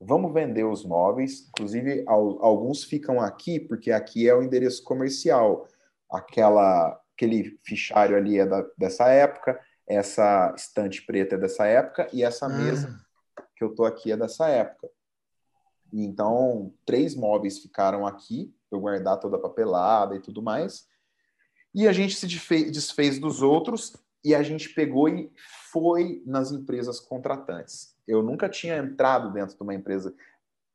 vamos vender os móveis, inclusive alguns ficam aqui, porque aqui é o endereço comercial. Aquela, aquele fichário ali é da, dessa época, essa estante preta é dessa época, e essa ah. mesa que eu tô aqui é dessa época. Então, três móveis ficaram aqui, eu guardar toda a papelada e tudo mais. E a gente se desfez dos outros e a gente pegou e foi nas empresas contratantes. Eu nunca tinha entrado dentro de uma empresa.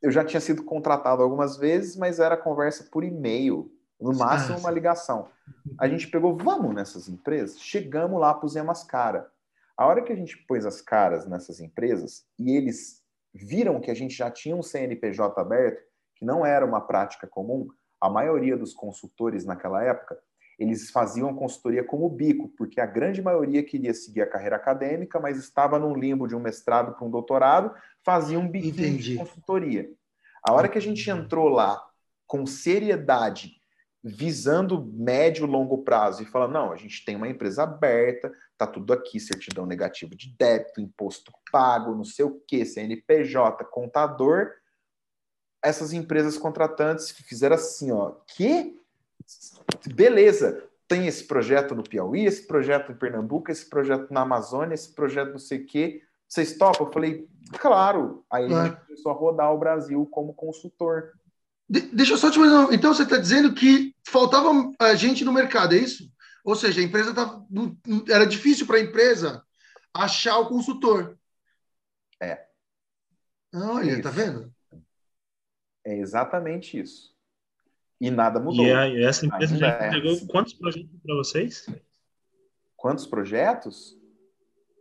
Eu já tinha sido contratado algumas vezes, mas era conversa por e-mail, no máximo uma ligação. A gente pegou, vamos nessas empresas, chegamos lá, pusemos as caras. A hora que a gente pôs as caras nessas empresas e eles viram que a gente já tinha um CNPJ aberto, que não era uma prática comum, a maioria dos consultores naquela época eles faziam consultoria como bico, porque a grande maioria queria seguir a carreira acadêmica, mas estava num limbo de um mestrado para um doutorado, fazia um bico de consultoria. A hora que a gente entrou lá com seriedade, visando médio e longo prazo e falando, não, a gente tem uma empresa aberta, tá tudo aqui, certidão negativa de débito, imposto pago, não sei o que, CNPJ, contador, essas empresas contratantes fizeram assim, ó, que beleza, tem esse projeto no Piauí, esse projeto em Pernambuco, esse projeto na Amazônia, esse projeto não sei o quê. Vocês topam? Eu falei, claro. Aí a gente começou a rodar o Brasil como consultor. De deixa eu só te fazer. Então você está dizendo que faltava a gente no mercado, é isso? Ou seja, a empresa tá, era difícil para a empresa achar o consultor. É. Olha, tá isso. tá vendo? É exatamente isso. E nada mudou. E essa empresa Ainda já entregou é. quantos projetos para vocês? Quantos projetos?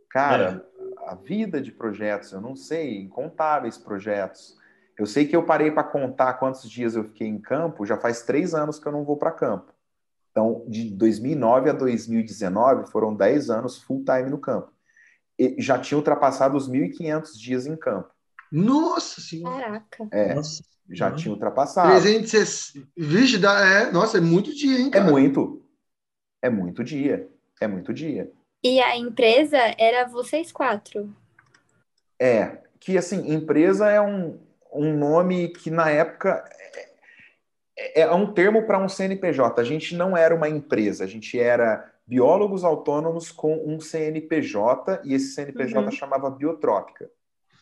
Cara, é. a vida de projetos, eu não sei, incontáveis projetos. Eu sei que eu parei para contar quantos dias eu fiquei em campo, já faz três anos que eu não vou para campo. Então, de 2009 a 2019, foram 10 anos full time no campo. E já tinha ultrapassado os 1.500 dias em campo. Nossa Senhora! Caraca! É. Nossa já uhum. tinha ultrapassado. 360. Vixe, dá, é, nossa, é muito dia, hein? É cara? É muito. É muito dia. É muito dia. E a empresa era vocês quatro? É, que assim, empresa é um, um nome que na época é, é um termo para um CNPJ. A gente não era uma empresa, a gente era biólogos autônomos com um CNPJ e esse CNPJ uhum. chamava Biotrópica.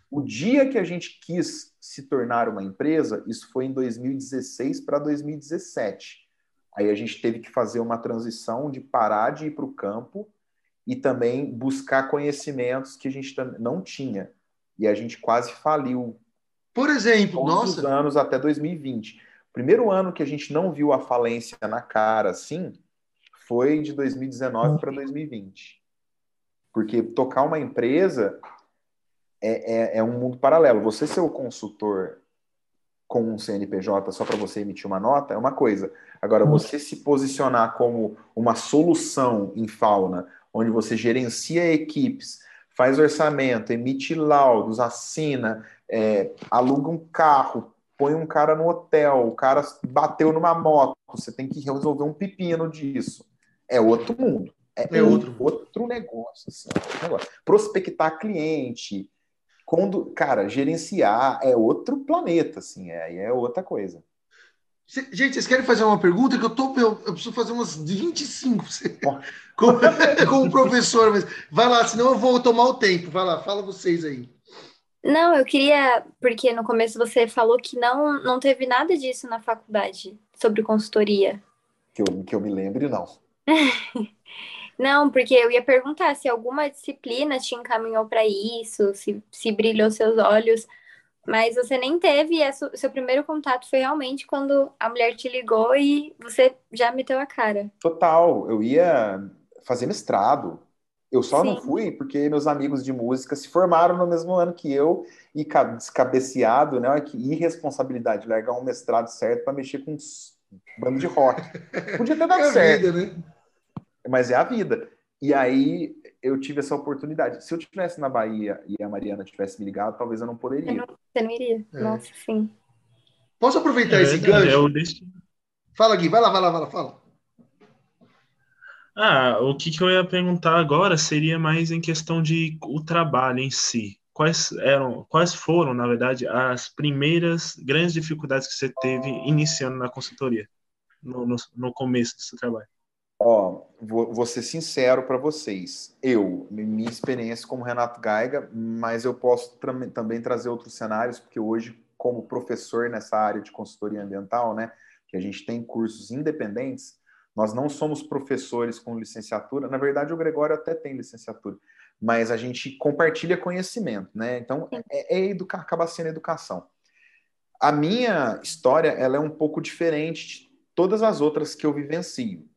O dia que a gente quis se tornar uma empresa, isso foi em 2016 para 2017. Aí a gente teve que fazer uma transição de parar de ir para o campo e também buscar conhecimentos que a gente não tinha. E a gente quase faliu. Por exemplo, nossa. anos até 2020. Primeiro ano que a gente não viu a falência na cara assim foi de 2019 para 2020. Porque tocar uma empresa é, é, é um mundo paralelo. Você ser o consultor com um CNPJ só para você emitir uma nota é uma coisa. Agora, você se posicionar como uma solução em fauna, onde você gerencia equipes, faz orçamento, emite laudos, assina, é, aluga um carro, põe um cara no hotel, o cara bateu numa moto, você tem que resolver um pepino disso. É outro mundo. é, é outro. outro negócio, assim, outro negócio. Prospectar cliente, quando, cara, gerenciar é outro planeta, assim, é, é outra coisa. Gente, vocês querem fazer uma pergunta que eu tô eu, eu preciso fazer umas 25 como, como professor, mas vai lá, senão eu vou tomar o tempo. Vai lá, fala vocês aí. Não, eu queria, porque no começo você falou que não, não teve nada disso na faculdade, sobre consultoria. Que eu, que eu me lembre, não. não, porque eu ia perguntar se alguma disciplina te encaminhou para isso, se, se brilhou seus olhos, mas você nem teve, e seu primeiro contato foi realmente quando a mulher te ligou e você já meteu a cara. Total, eu ia fazer mestrado, eu só Sim. não fui porque meus amigos de música se formaram no mesmo ano que eu e descabeceado, né? Que irresponsabilidade, largar um mestrado certo para mexer com um bando de rock. Podia ter dado é certo. Vida, né? Mas é a vida. E aí eu tive essa oportunidade. Se eu tivesse na Bahia e a Mariana tivesse me ligado, talvez eu não poderia. Não, você não iria. É. Nossa, sim. Posso aproveitar é, esse gancho? É Fala, Gui, vai lá, vai lá, vai lá, fala. Ah, o que, que eu ia perguntar agora seria mais em questão de o trabalho em si. Quais eram, quais foram, na verdade, as primeiras grandes dificuldades que você teve iniciando na consultoria, no, no, no começo do seu trabalho? Ó, vou, vou ser sincero para vocês. Eu, minha experiência como Renato Gaiga, mas eu posso também trazer outros cenários, porque hoje, como professor nessa área de consultoria ambiental, né, que a gente tem cursos independentes, nós não somos professores com licenciatura. Na verdade, o Gregório até tem licenciatura, mas a gente compartilha conhecimento, né? Então, é, é educar, acaba sendo educação. A minha história, ela é um pouco diferente de todas as outras que eu vivencio.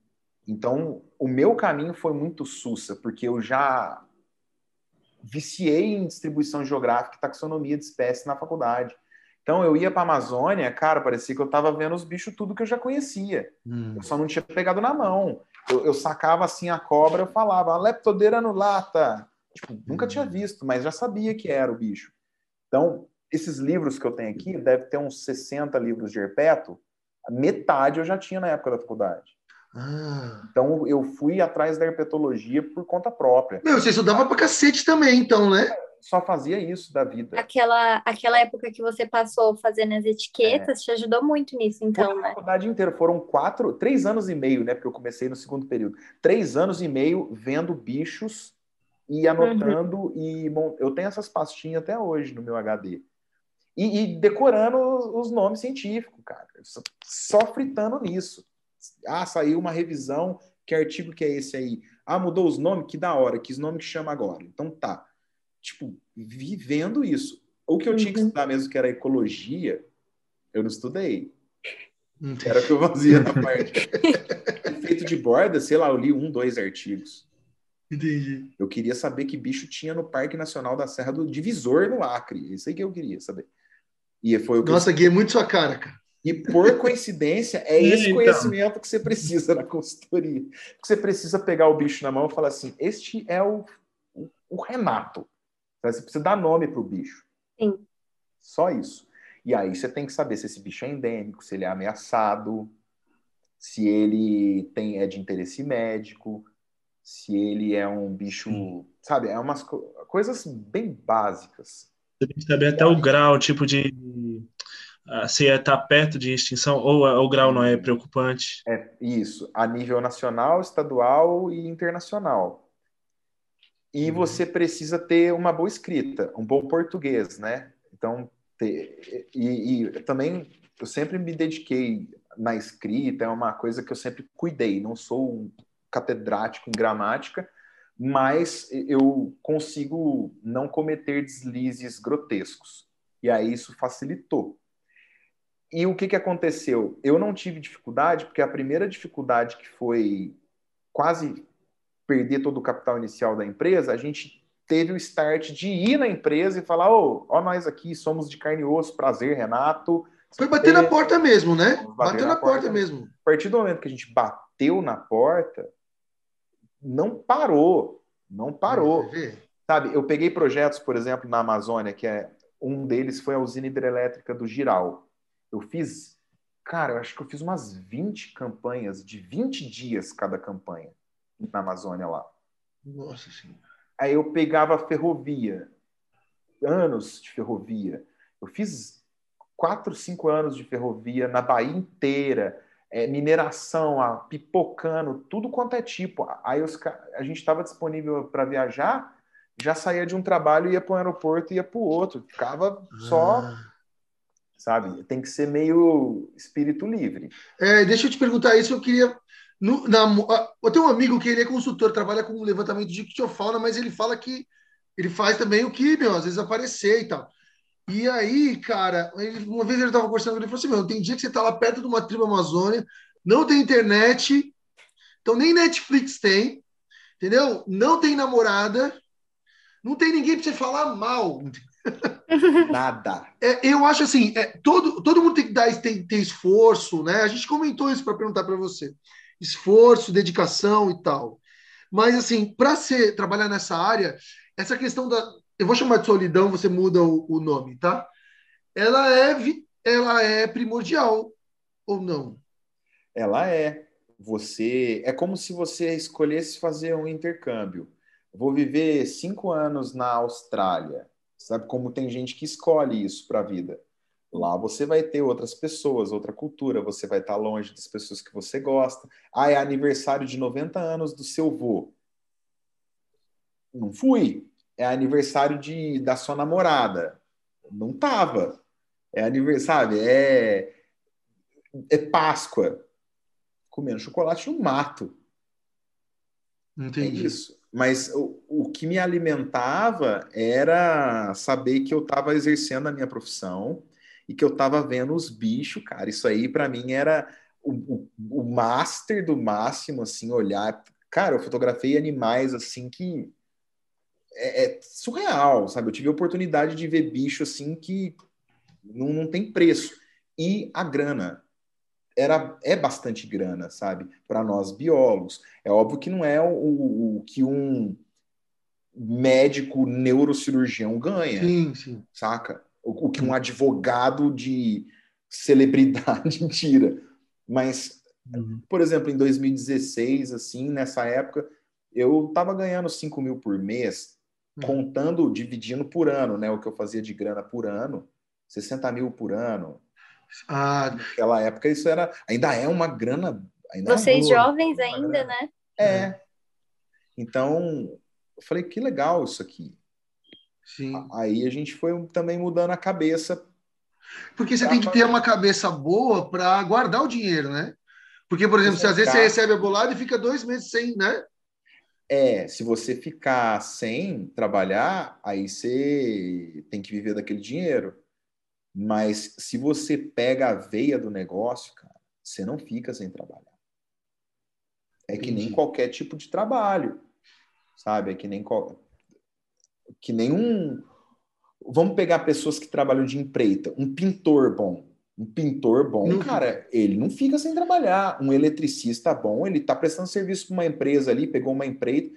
Então, o meu caminho foi muito sussa, porque eu já viciei em distribuição geográfica e taxonomia de espécies na faculdade. Então eu ia para a Amazônia, cara, parecia que eu estava vendo os bichos tudo que eu já conhecia. Hum. Eu só não tinha pegado na mão. Eu, eu sacava assim a cobra, eu falava, leptodeira no lata. Tipo, nunca tinha hum. visto, mas já sabia que era o bicho. Então, esses livros que eu tenho aqui, deve ter uns 60 livros de herpeto, metade eu já tinha na época da faculdade. Ah. Então eu fui atrás da herpetologia por conta própria. Meu, você estudava pra cacete também, então, né? só fazia isso da vida. Aquela, aquela época que você passou fazendo as etiquetas é. te ajudou muito nisso, então, Foi né? A faculdade inteira foram quatro, três anos e meio, né? Porque eu comecei no segundo período. Três anos e meio vendo bichos e anotando uhum. e bom, eu tenho essas pastinhas até hoje no meu HD. E, e decorando os, os nomes científicos, cara. Só, só fritando nisso. Ah, saiu uma revisão. Que artigo que é esse aí? Ah, mudou os nomes? Que da hora. Que nome que chama agora? Então tá tipo, vivendo isso. O que eu tinha que uhum. estudar mesmo, que era ecologia, eu não estudei. Era o que eu fazia na parte. Efeito de borda, sei lá, eu li um, dois artigos. Entendi. Eu queria saber que bicho tinha no Parque Nacional da Serra do Divisor, no Acre. Isso aí que eu queria saber. E foi o que Nossa, eu... é muito sua cara, cara. E por coincidência, é esse então. conhecimento que você precisa na consultoria. Que você precisa pegar o bicho na mão e falar assim: este é o, o, o Renato. Então, você precisa dar nome para o bicho. Sim. Só isso. E aí você tem que saber se esse bicho é endêmico, se ele é ameaçado, se ele tem é de interesse médico, se ele é um bicho, Sim. sabe? É umas co coisas bem básicas. Você tem que saber até o grau, tipo de se está perto de extinção ou uh, o grau não é preocupante. É isso, a nível nacional, estadual e internacional. E uhum. você precisa ter uma boa escrita, um bom português, né? Então, ter, e, e também eu sempre me dediquei na escrita, é uma coisa que eu sempre cuidei. Não sou um catedrático em gramática, mas eu consigo não cometer deslizes grotescos. E aí isso facilitou. E o que, que aconteceu? Eu não tive dificuldade, porque a primeira dificuldade que foi quase perder todo o capital inicial da empresa, a gente teve o start de ir na empresa e falar: ô, oh, ó, nós aqui somos de carne e osso, prazer, Renato. Foi bater na porta mesmo, né? Bateu na, na porta, porta mesmo. A partir do momento que a gente bateu na porta, não parou. Não parou. Sabe, eu peguei projetos, por exemplo, na Amazônia, que é um deles foi a usina hidrelétrica do Giral. Eu fiz, cara, eu acho que eu fiz umas 20 campanhas de 20 dias cada campanha. na Amazônia lá. Nossa Senhora. Aí eu pegava a ferrovia, anos de ferrovia. Eu fiz quatro, cinco anos de ferrovia na Bahia inteira, é, mineração, a, pipocando, tudo quanto é tipo. Aí os, a gente estava disponível para viajar, já saía de um trabalho, ia para o aeroporto, ia para o outro, ficava só. Ah. Sabe? Tem que ser meio espírito livre. É, deixa eu te perguntar isso, eu queria. No, na, eu tenho um amigo que ele é consultor, trabalha com levantamento de ictiofauna, mas ele fala que ele faz também o que, meu, às vezes aparecer e tal. E aí, cara, uma vez ele estava conversando ele falou assim: Meu, tem dia que você está lá perto de uma tribo Amazônia, não tem internet, então nem Netflix tem, entendeu? Não tem namorada, não tem ninguém para você falar mal. Nada. É, eu acho assim: é, todo, todo mundo tem que dar tem, tem esforço, né? A gente comentou isso para perguntar para você: esforço, dedicação e tal. Mas, assim, para trabalhar nessa área, essa questão da, eu vou chamar de solidão, você muda o, o nome, tá? Ela é, ela é primordial ou não? Ela é. Você é como se você escolhesse fazer um intercâmbio. Vou viver cinco anos na Austrália. Sabe como tem gente que escolhe isso para a vida? Lá você vai ter outras pessoas, outra cultura, você vai estar longe das pessoas que você gosta. Ah, é aniversário de 90 anos do seu vô. Não fui é aniversário de, da sua namorada. Não tava. É aniversário, é, é Páscoa. Comendo chocolate no mato. Entendi. É isso. Mas o, o que me alimentava era saber que eu estava exercendo a minha profissão e que eu estava vendo os bichos, cara. Isso aí, para mim, era o, o, o master do máximo, assim, olhar. Cara, eu fotografei animais, assim, que é, é, surreal, sabe? Eu tive a oportunidade de ver bicho assim que não, não tem preço. E a grana era é bastante grana, sabe? Para nós biólogos. É óbvio que não é o, o, que um médico neurocirurgião ganha. Sim, sim. Saca? O, o que um advogado de celebridade tira. Mas, uhum. por exemplo, em 2016, assim, nessa época, eu tava ganhando 5 mil por mês Hum. contando, dividindo por ano, né? O que eu fazia de grana por ano, 60 mil por ano. Ah, Naquela época isso era, ainda é uma grana. Ainda é Vocês é boa, jovens ainda, né? É. Então, eu falei, que legal isso aqui. Sim. Aí a gente foi também mudando a cabeça. Porque você tem que ter uma cabeça boa para guardar o dinheiro, né? Porque, por exemplo, se às vezes você recebe a bolada e fica dois meses sem, né? É, se você ficar sem trabalhar, aí você tem que viver daquele dinheiro. Mas se você pega a veia do negócio, cara, você não fica sem trabalhar. É que nem qualquer tipo de trabalho, sabe? É que nem que nem um vamos pegar pessoas que trabalham de empreita, um pintor bom. Um pintor bom, não cara, ele não fica sem trabalhar. Um eletricista bom, ele tá prestando serviço para uma empresa ali, pegou uma empreita,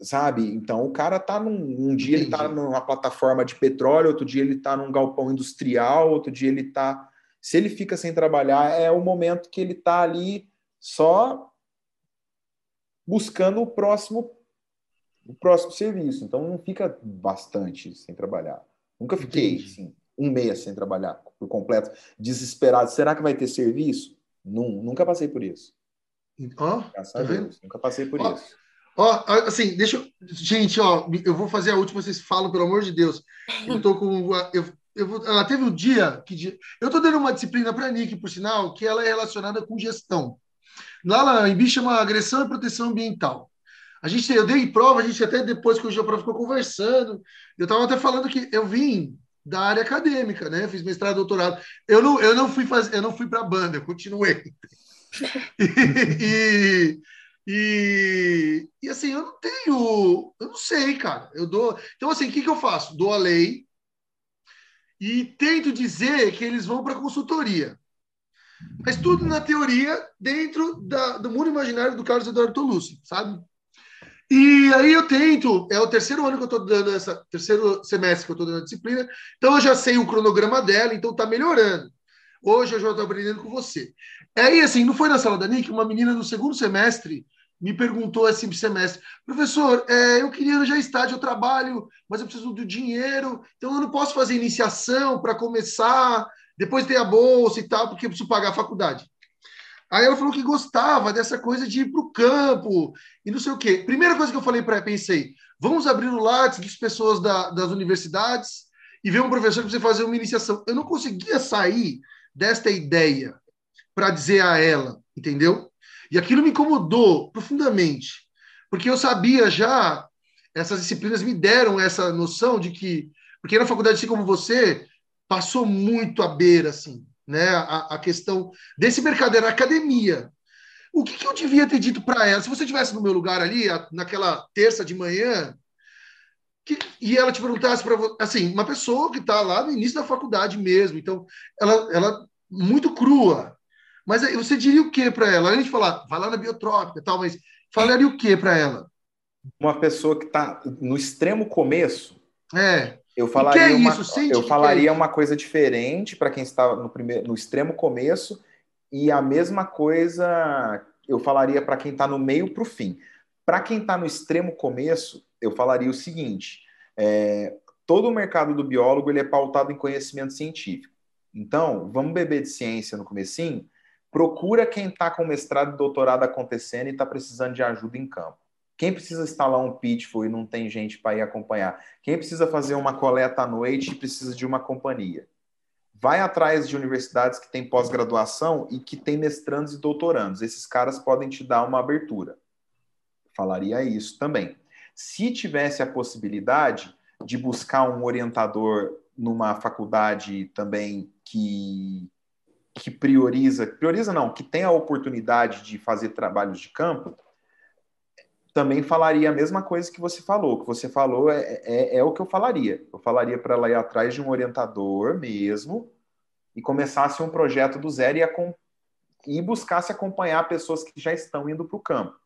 sabe? Então o cara tá num um dia Entendi. ele tá numa plataforma de petróleo, outro dia ele tá num galpão industrial, outro dia ele tá. Se ele fica sem trabalhar, é o momento que ele tá ali só buscando o próximo o próximo serviço. Então não fica bastante sem trabalhar. Nunca fiquei assim, um mês sem trabalhar por completo, desesperado. Será que vai ter serviço? nunca passei por isso. Oh, tá Deus, nunca passei por oh, isso. Ó, assim, deixa eu. Gente, ó, eu vou fazer a última, vocês falam, pelo amor de Deus. Eu tô com. Eu, eu vou, ela teve um dia que. Eu tô dando uma disciplina para a Nick, por sinal, que ela é relacionada com gestão. Lá, lá em BI chama agressão e proteção ambiental. A gente, eu dei prova, a gente até depois que eu já prova ficou conversando. Eu estava até falando que eu vim da área acadêmica, né? Fiz mestrado, doutorado. Eu não, eu não fui fazer, eu não fui para a banda, eu continuei. e, e, e, assim, eu não tenho, eu não sei, cara. Eu dou. Então, assim, o que, que eu faço? Dou a lei e tento dizer que eles vão para consultoria. Mas tudo na teoria, dentro da, do mundo imaginário do Carlos Eduardo Tolucci, sabe? E aí eu tento, é o terceiro ano que eu estou dando essa, terceiro semestre que eu estou dando a disciplina, então eu já sei o cronograma dela, então está melhorando. Hoje eu já estou aprendendo com você. Aí, assim, não foi na sala da Nick, uma menina no segundo semestre me perguntou esse semestre, professor, é, eu queria já estágio, eu trabalho, mas eu preciso do dinheiro, então eu não posso fazer iniciação para começar, depois ter a bolsa e tal, porque eu preciso pagar a faculdade. Aí ela falou que gostava dessa coisa de ir para o campo e não sei o quê. Primeira coisa que eu falei para ela, pensei, vamos abrir o Lattes das pessoas da, das universidades e ver um professor que você fazer uma iniciação. Eu não conseguia sair desta ideia para dizer a ela, entendeu? E aquilo me incomodou profundamente, porque eu sabia já, essas disciplinas me deram essa noção de que, porque na faculdade, assim como você, passou muito à beira, assim, né? A, a questão desse mercado era academia. O que, que eu devia ter dito para ela? Se você tivesse no meu lugar ali, naquela terça de manhã, que, e ela te perguntasse para assim, uma pessoa que está lá no início da faculdade mesmo, então ela, ela muito crua, mas aí você diria o que para ela? Além de falar, vai lá na biotrópica e tal, mas falaria o que para ela? Uma pessoa que está no extremo começo. É. Eu falaria, é uma, eu falaria é uma coisa diferente para quem está no, primeiro, no extremo começo e a mesma coisa eu falaria para quem está no meio para o fim. Para quem está no extremo começo, eu falaria o seguinte: é, todo o mercado do biólogo ele é pautado em conhecimento científico. Então, vamos beber de ciência no comecinho, Procura quem está com mestrado e doutorado acontecendo e está precisando de ajuda em campo. Quem precisa instalar um pitfall e não tem gente para ir acompanhar? Quem precisa fazer uma coleta à noite e precisa de uma companhia? Vai atrás de universidades que têm pós-graduação e que têm mestrandos e doutorandos. Esses caras podem te dar uma abertura. Falaria isso também. Se tivesse a possibilidade de buscar um orientador numa faculdade também que que prioriza, prioriza não, que tem a oportunidade de fazer trabalhos de campo, também falaria a mesma coisa que você falou. O que você falou é, é, é o que eu falaria. Eu falaria para ela ir atrás de um orientador mesmo e começasse um projeto do zero e, a, e buscasse acompanhar pessoas que já estão indo para o campo.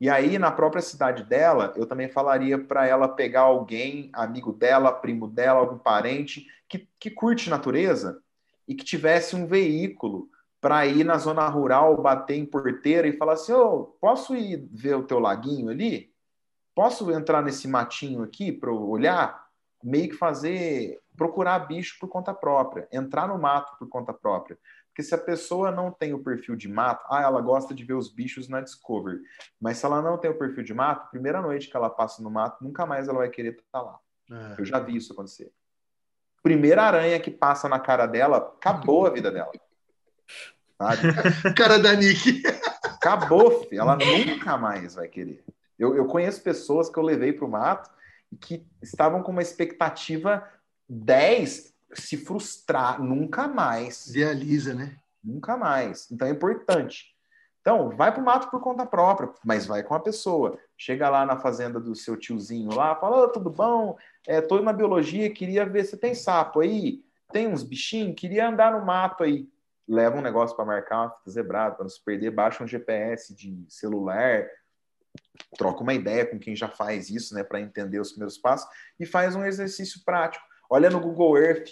E aí, na própria cidade dela, eu também falaria para ela pegar alguém, amigo dela, primo dela, algum parente, que, que curte natureza e que tivesse um veículo para ir na zona rural, bater em porteira e falar assim: oh, posso ir ver o teu laguinho ali? Posso entrar nesse matinho aqui para olhar? Meio que fazer, procurar bicho por conta própria, entrar no mato por conta própria. Porque se a pessoa não tem o perfil de mato, ah, ela gosta de ver os bichos na Discovery. Mas se ela não tem o perfil de mato, primeira noite que ela passa no mato, nunca mais ela vai querer estar lá. É. Eu já vi isso acontecer primeira aranha que passa na cara dela, acabou a vida dela. Sabe? cara da Nick. Acabou, filho. ela nunca mais vai querer. Eu, eu conheço pessoas que eu levei para o mato que estavam com uma expectativa 10, se frustrar, nunca mais. Idealiza, né? Nunca mais. Então é importante. Então, vai para o mato por conta própria, mas vai com a pessoa. Chega lá na fazenda do seu tiozinho lá, fala, oh, tudo bom? É, tô na biologia, queria ver se tem sapo aí, tem uns bichinhos, queria andar no mato aí. Leva um negócio para marcar uma fita zebrada, para não se perder, baixa um GPS de celular, troca uma ideia com quem já faz isso, né, para entender os primeiros passos, e faz um exercício prático. Olha no Google Earth,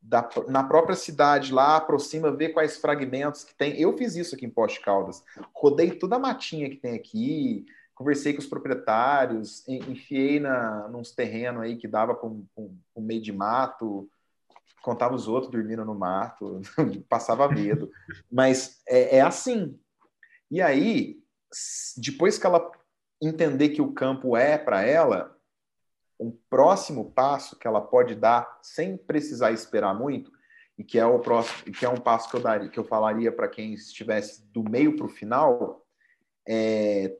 da, na própria cidade lá, aproxima, vê quais fragmentos que tem. Eu fiz isso aqui em Poste Caldas. Rodei toda a matinha que tem aqui, conversei com os proprietários, enfiei na, nos terrenos aí que dava um, meio de mato, contava os outros dormindo no mato, passava medo. Mas é, é assim. E aí, depois que ela entender que o campo é para ela, um próximo passo que ela pode dar sem precisar esperar muito e que é o próximo, que é um passo que eu daria, que eu falaria para quem estivesse do meio para o final, é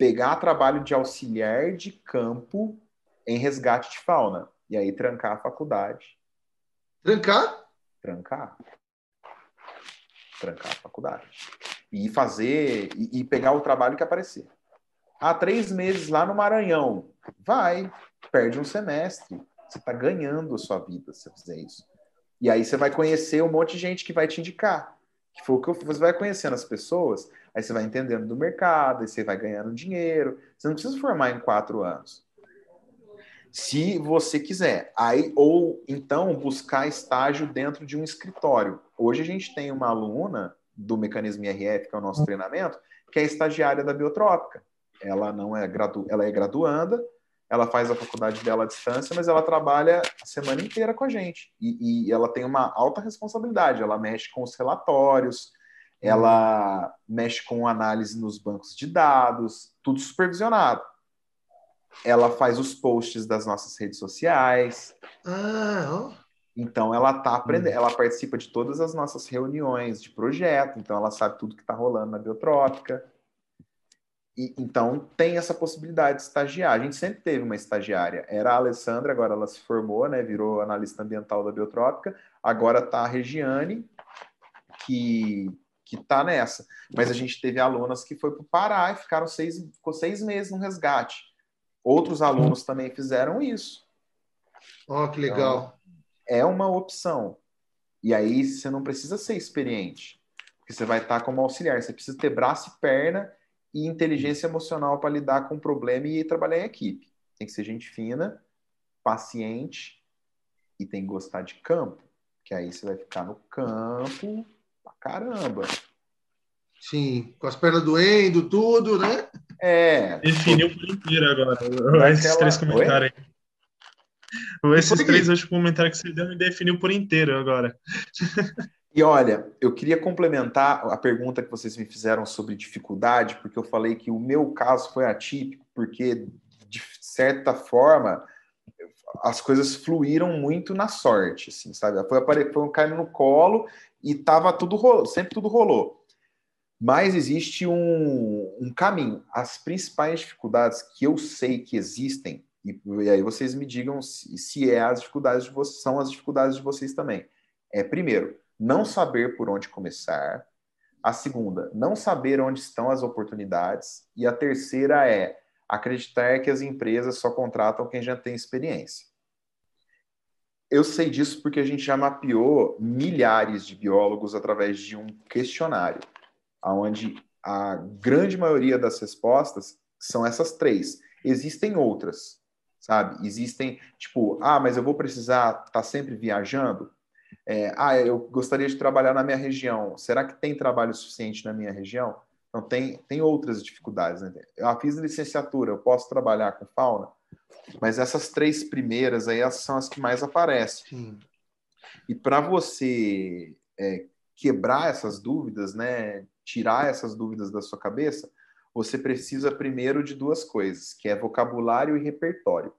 pegar trabalho de auxiliar de campo em resgate de fauna e aí trancar a faculdade. Trancar? Trancar. Trancar a faculdade. E fazer e, e pegar o trabalho que aparecer. Há três meses lá no Maranhão. Vai, perde um semestre. Você está ganhando a sua vida se você fizer isso. E aí você vai conhecer um monte de gente que vai te indicar. Que foi o que você vai conhecendo as pessoas, aí você vai entendendo do mercado, aí você vai ganhando dinheiro. Você não precisa formar em quatro anos. Se você quiser. Aí, ou então buscar estágio dentro de um escritório. Hoje a gente tem uma aluna do mecanismo IRF, que é o nosso treinamento, que é estagiária da Biotrópica. Ela não é gradu... ela é graduanda, ela faz a faculdade dela à distância, mas ela trabalha a semana inteira com a gente. E, e ela tem uma alta responsabilidade. Ela mexe com os relatórios, ela mexe com análise nos bancos de dados, tudo supervisionado. Ela faz os posts das nossas redes sociais. Ah, ó. Então ela tá aprendendo, ela participa de todas as nossas reuniões de projeto, então ela sabe tudo que está rolando na biotrópica. E, então tem essa possibilidade de estagiar. A gente sempre teve uma estagiária. Era a Alessandra, agora ela se formou, né? Virou analista ambiental da biotrópica. Agora está a Regiane, que que está nessa. Mas a gente teve alunas que foi para o Pará e ficaram seis, ficou seis meses no resgate. Outros alunos também fizeram isso. Ó, oh, que legal. Então, é uma opção. E aí você não precisa ser experiente, porque você vai estar como auxiliar. Você precisa ter braço e perna e inteligência emocional para lidar com o problema e trabalhar em equipe. Tem que ser gente fina, paciente e tem que gostar de campo, que aí você vai ficar no campo pra caramba. Sim, com as pernas doendo, tudo, né? É. Definiu por inteiro agora. Esses três comentários aí. Esses três últimos comentários que você deu me definiu por inteiro agora. E olha, eu queria complementar a pergunta que vocês me fizeram sobre dificuldade, porque eu falei que o meu caso foi atípico, porque de certa forma as coisas fluíram muito na sorte, assim, sabe? Foi, foi caindo no colo e tava tudo rolou, sempre tudo rolou. Mas existe um, um caminho. As principais dificuldades que eu sei que existem, e, e aí vocês me digam se, se é as dificuldades de vocês, são as dificuldades de vocês também. É, primeiro, não saber por onde começar. A segunda, não saber onde estão as oportunidades. E a terceira é acreditar que as empresas só contratam quem já tem experiência. Eu sei disso porque a gente já mapeou milhares de biólogos através de um questionário, onde a grande maioria das respostas são essas três. Existem outras, sabe? Existem, tipo, ah, mas eu vou precisar estar tá sempre viajando? É, ah, eu gostaria de trabalhar na minha região. Será que tem trabalho suficiente na minha região? Então, tem, tem outras dificuldades. Né? Eu fiz licenciatura, eu posso trabalhar com fauna? Mas essas três primeiras aí são as que mais aparecem. Sim. E para você é, quebrar essas dúvidas, né, tirar essas dúvidas da sua cabeça, você precisa primeiro de duas coisas, que é vocabulário e repertório.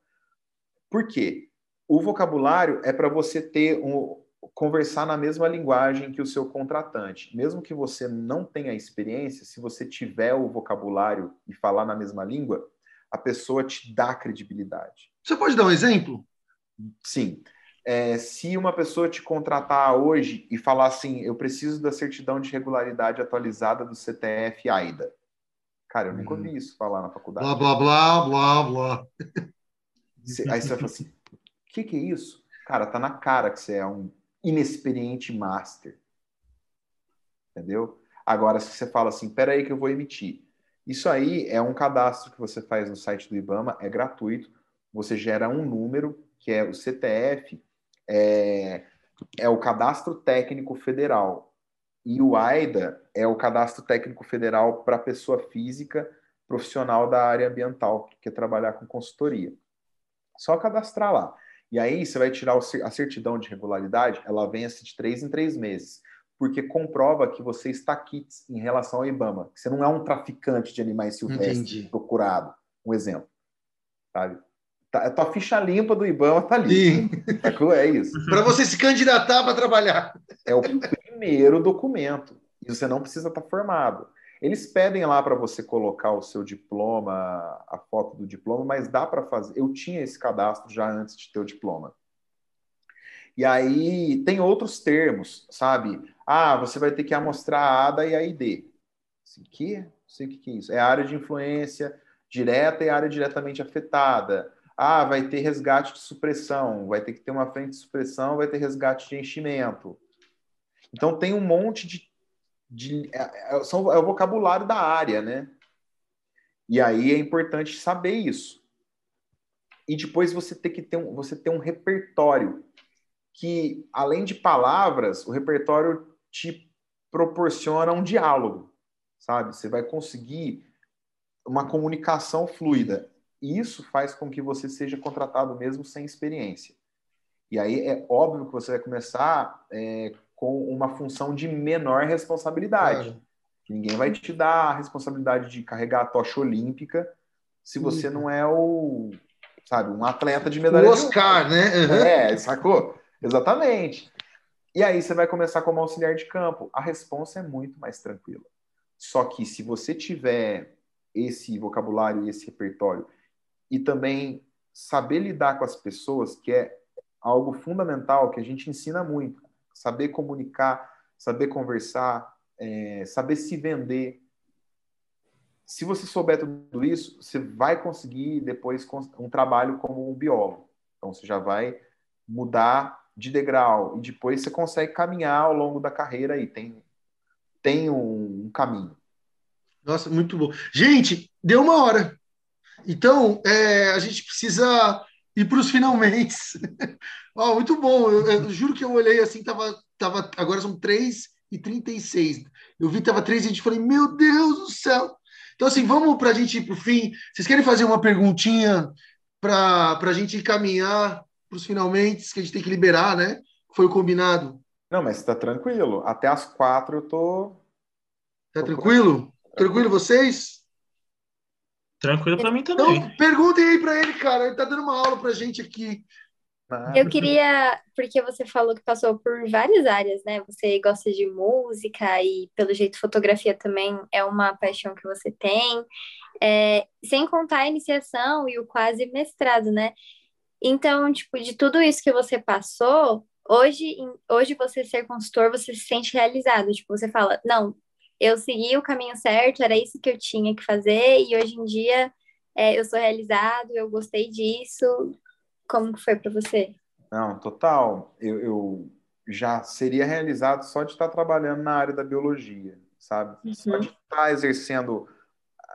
Por quê? O vocabulário é para você ter um, conversar na mesma linguagem que o seu contratante. Mesmo que você não tenha experiência, se você tiver o vocabulário e falar na mesma língua, a pessoa te dá credibilidade. Você pode dar um exemplo? Sim. É, se uma pessoa te contratar hoje e falar assim, eu preciso da certidão de regularidade atualizada do CTF AIDA. Cara, eu nunca ouvi uhum. isso falar na faculdade. Blá, blá, blá, blá, blá. Aí você vai falar assim, o que, que é isso? Cara, tá na cara que você é um inexperiente master. Entendeu? Agora, se você fala assim, peraí que eu vou emitir. Isso aí é um cadastro que você faz no site do IBAMA, é gratuito. Você gera um número, que é o CTF, é, é o Cadastro Técnico Federal. E o AIDA é o Cadastro Técnico Federal para pessoa física profissional da área ambiental, que quer trabalhar com consultoria. Só cadastrar lá. E aí você vai tirar a certidão de regularidade, ela vence de três em três meses porque comprova que você está aqui em relação ao IBAMA, que você não é um traficante de animais silvestres Entendi. procurado. Um exemplo. Sabe? Tá, a tua ficha limpa do IBAMA tá ali. É isso. para você se candidatar para trabalhar. É o primeiro documento. E você não precisa estar tá formado. Eles pedem lá para você colocar o seu diploma, a foto do diploma, mas dá para fazer. Eu tinha esse cadastro já antes de ter o diploma. E aí tem outros termos, sabe? Ah, você vai ter que amostrar a ADA e a ID. Assim, que? Não sei o que é isso. É área de influência direta e área diretamente afetada. Ah, vai ter resgate de supressão, vai ter que ter uma frente de supressão, vai ter resgate de enchimento. Então tem um monte de. De é, é, são, é o vocabulário da área, né? E aí é importante saber isso. E depois você tem que ter um, você ter um repertório que, além de palavras, o repertório te proporciona um diálogo, sabe? Você vai conseguir uma comunicação fluida. E isso faz com que você seja contratado mesmo sem experiência. E aí é óbvio que você vai começar é, com uma função de menor responsabilidade. Claro. Ninguém vai te dar a responsabilidade de carregar a tocha olímpica se você não é o, sabe, um atleta de medalha. O Oscar, de né? Uhum. É, sacou? Exatamente. E aí você vai começar como auxiliar de campo. A resposta é muito mais tranquila. Só que se você tiver esse vocabulário e esse repertório e também saber lidar com as pessoas, que é algo fundamental que a gente ensina muito, saber comunicar, saber conversar, é, saber se vender. Se você souber tudo isso, você vai conseguir depois um trabalho como um biólogo. Então você já vai mudar de degrau e depois você consegue caminhar ao longo da carreira e tem, tem um, um caminho. Nossa, muito bom. Gente, deu uma hora. Então, é, a gente precisa ir para os finalmente. oh, muito bom. Eu, eu, juro que eu olhei assim, tava, tava, agora são 3 e 36. Eu vi que tava 3 e a gente falei, meu Deus do céu. Então, assim, vamos para a gente ir para o fim. Vocês querem fazer uma perguntinha para a gente encaminhar para os finalmente que a gente tem que liberar, né? Foi o combinado. Não, mas está tranquilo. Até as quatro eu tô. Tá tô tranquilo? Tranquilo vocês? Tranquilo para mim também. Então, perguntem aí para ele, cara. Ele tá dando uma aula pra gente aqui. Eu queria, porque você falou que passou por várias áreas, né? Você gosta de música e, pelo jeito, fotografia também é uma paixão que você tem. É, sem contar a iniciação e o quase mestrado, né? Então, tipo, de tudo isso que você passou, hoje, hoje você ser consultor, você se sente realizado. Tipo, você fala, não, eu segui o caminho certo, era isso que eu tinha que fazer, e hoje em dia é, eu sou realizado, eu gostei disso. Como foi para você? Não, total. Eu, eu, já seria realizado só de estar trabalhando na área da biologia, sabe? Uhum. Só de estar exercendo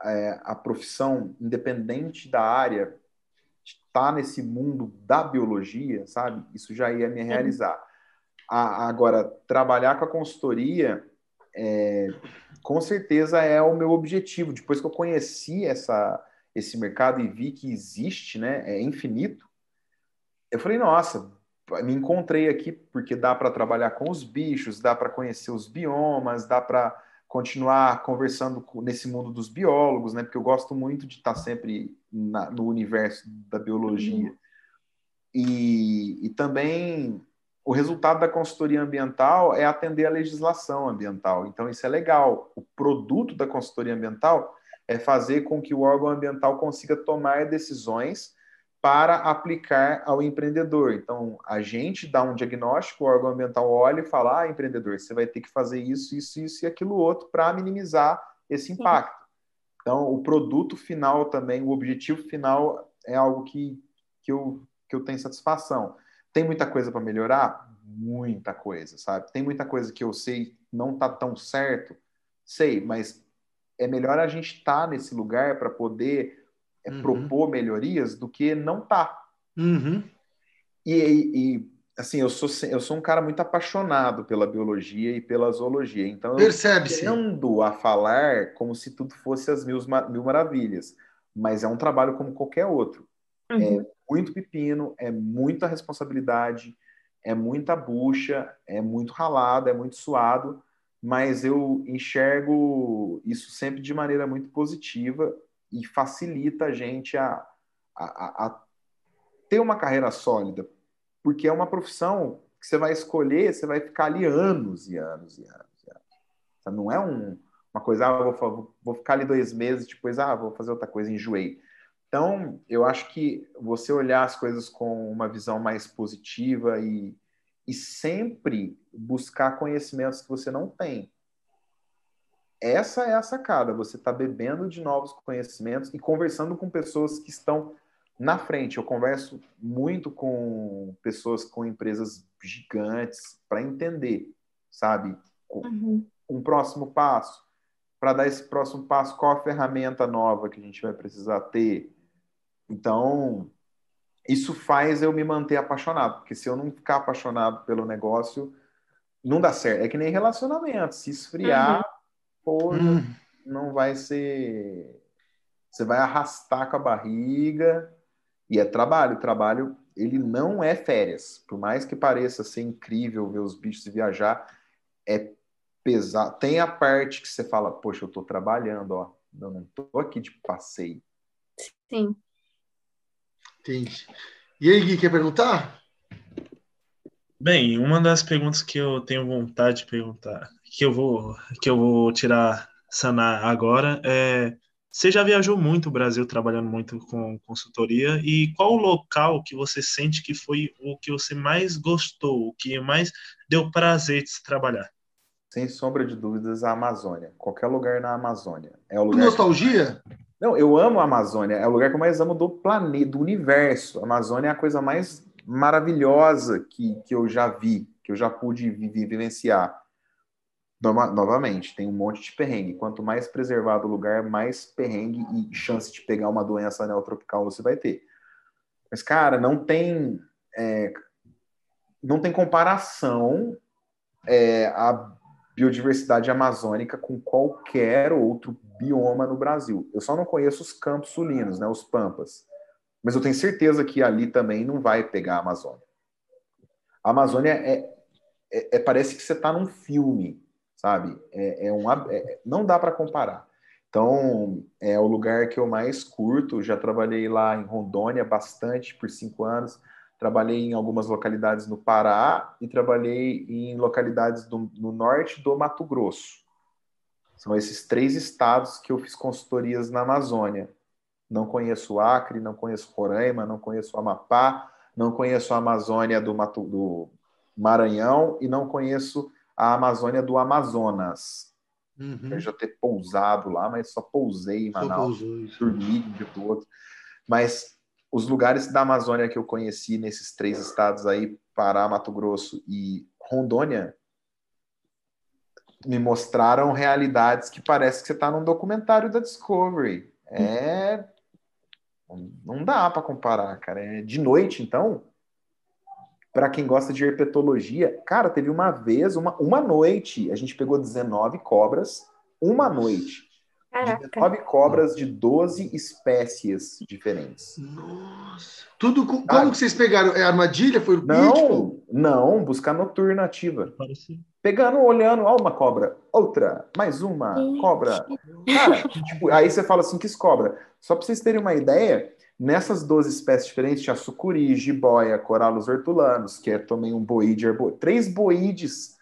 é, a profissão independente da área, estar nesse mundo da biologia, sabe? Isso já ia me realizar. A, agora, trabalhar com a consultoria, é, com certeza é o meu objetivo. Depois que eu conheci essa, esse mercado e vi que existe, né, é infinito, eu falei, nossa, me encontrei aqui porque dá para trabalhar com os bichos, dá para conhecer os biomas, dá para continuar conversando nesse mundo dos biólogos, né? Porque eu gosto muito de estar sempre na, no universo da biologia. Uhum. E, e também o resultado da consultoria ambiental é atender a legislação ambiental. Então, isso é legal. O produto da consultoria ambiental é fazer com que o órgão ambiental consiga tomar decisões para aplicar ao empreendedor. Então, a gente dá um diagnóstico, o órgão ambiental olha e fala: ah, empreendedor, você vai ter que fazer isso, isso, isso e aquilo outro para minimizar esse impacto. Então, o produto final também, o objetivo final é algo que, que, eu, que eu tenho satisfação. Tem muita coisa para melhorar? Muita coisa, sabe? Tem muita coisa que eu sei não está tão certo, sei, mas é melhor a gente estar tá nesse lugar para poder é, uhum. propor melhorias do que não tá. Uhum. E, e, assim, eu sou, eu sou um cara muito apaixonado pela biologia e pela zoologia. Então, Percebe-se. eu tendo a falar como se tudo fosse as mil, mil maravilhas. Mas é um trabalho como qualquer outro. Uhum. É muito pepino, é muita responsabilidade, é muita bucha, é muito ralado, é muito suado, mas eu enxergo isso sempre de maneira muito positiva e facilita a gente a, a, a ter uma carreira sólida, porque é uma profissão que você vai escolher, você vai ficar ali anos e anos e anos. E anos. Não é um, uma coisa, ah, vou, vou ficar ali dois meses, depois, ah, vou fazer outra coisa, enjoei. Então, eu acho que você olhar as coisas com uma visão mais positiva e, e sempre buscar conhecimentos que você não tem essa é a sacada. Você está bebendo de novos conhecimentos e conversando com pessoas que estão na frente. Eu converso muito com pessoas com empresas gigantes para entender, sabe? Uhum. Um próximo passo. Para dar esse próximo passo, qual a ferramenta nova que a gente vai precisar ter? Então, isso faz eu me manter apaixonado, porque se eu não ficar apaixonado pelo negócio, não dá certo. É que nem relacionamento. Se esfriar, uhum Porra, hum. não vai ser. Você vai arrastar com a barriga e é trabalho. O trabalho, ele não é férias. Por mais que pareça ser incrível ver os bichos viajar, é pesado. Tem a parte que você fala, poxa, eu tô trabalhando, ó. Eu não tô aqui de passeio. Sim. Entendi. E aí, Gui, quer perguntar? Bem, uma das perguntas que eu tenho vontade de perguntar, que eu vou, que eu vou tirar, sanar agora, é você já viajou muito o Brasil trabalhando muito com consultoria e qual o local que você sente que foi o que você mais gostou, o que mais deu prazer de se trabalhar? Sem sombra de dúvidas, a Amazônia. Qualquer lugar na Amazônia. É o lugar Nostalgia? Que... Não, eu amo a Amazônia. É o lugar que eu mais amo do planeta, do universo. A Amazônia é a coisa mais maravilhosa que, que eu já vi, que eu já pude vivenciar. novamente, tem um monte de perrengue. Quanto mais preservado o lugar, mais perrengue e chance de pegar uma doença neotropical você vai ter. Mas, cara, não tem. É, não tem comparação é, a biodiversidade amazônica com qualquer outro bioma no Brasil. Eu só não conheço os campos sulinos, né, os pampas. Mas eu tenho certeza que ali também não vai pegar a Amazônia. A Amazônia é, é, é parece que você está num filme, sabe? É, é um, é, não dá para comparar. Então, é o lugar que eu mais curto. Já trabalhei lá em Rondônia bastante por cinco anos. Trabalhei em algumas localidades no Pará e trabalhei em localidades do, no norte do Mato Grosso. São esses três estados que eu fiz consultorias na Amazônia. Não conheço o Acre, não conheço Roraima, não conheço o Amapá, não conheço a Amazônia do, Mato, do Maranhão e não conheço a Amazônia do Amazonas. Uhum. Eu já ter pousado lá, mas só pousei em Manaus, dormi de todo. Mas os lugares da Amazônia que eu conheci nesses três estados aí, Pará, Mato Grosso e Rondônia, me mostraram realidades que parece que você está num documentário da Discovery. É não dá para comparar, cara. É de noite, então, para quem gosta de herpetologia, cara, teve uma vez, uma, uma noite, a gente pegou 19 cobras, uma noite. Caraca. 19 cobras de 12 espécies diferentes. Nossa. Tudo com, como que vocês pegaram? É armadilha? Foi o Não, tipo? não, buscar noturna ativa. Parece pegando, olhando, ó, uma cobra, outra, mais uma cobra. Cara, tipo, aí você fala assim, que cobra? Só para vocês terem uma ideia, nessas 12 espécies diferentes tinha sucuri, jiboia, coralos hortulanos, que é também um boíde, três boídes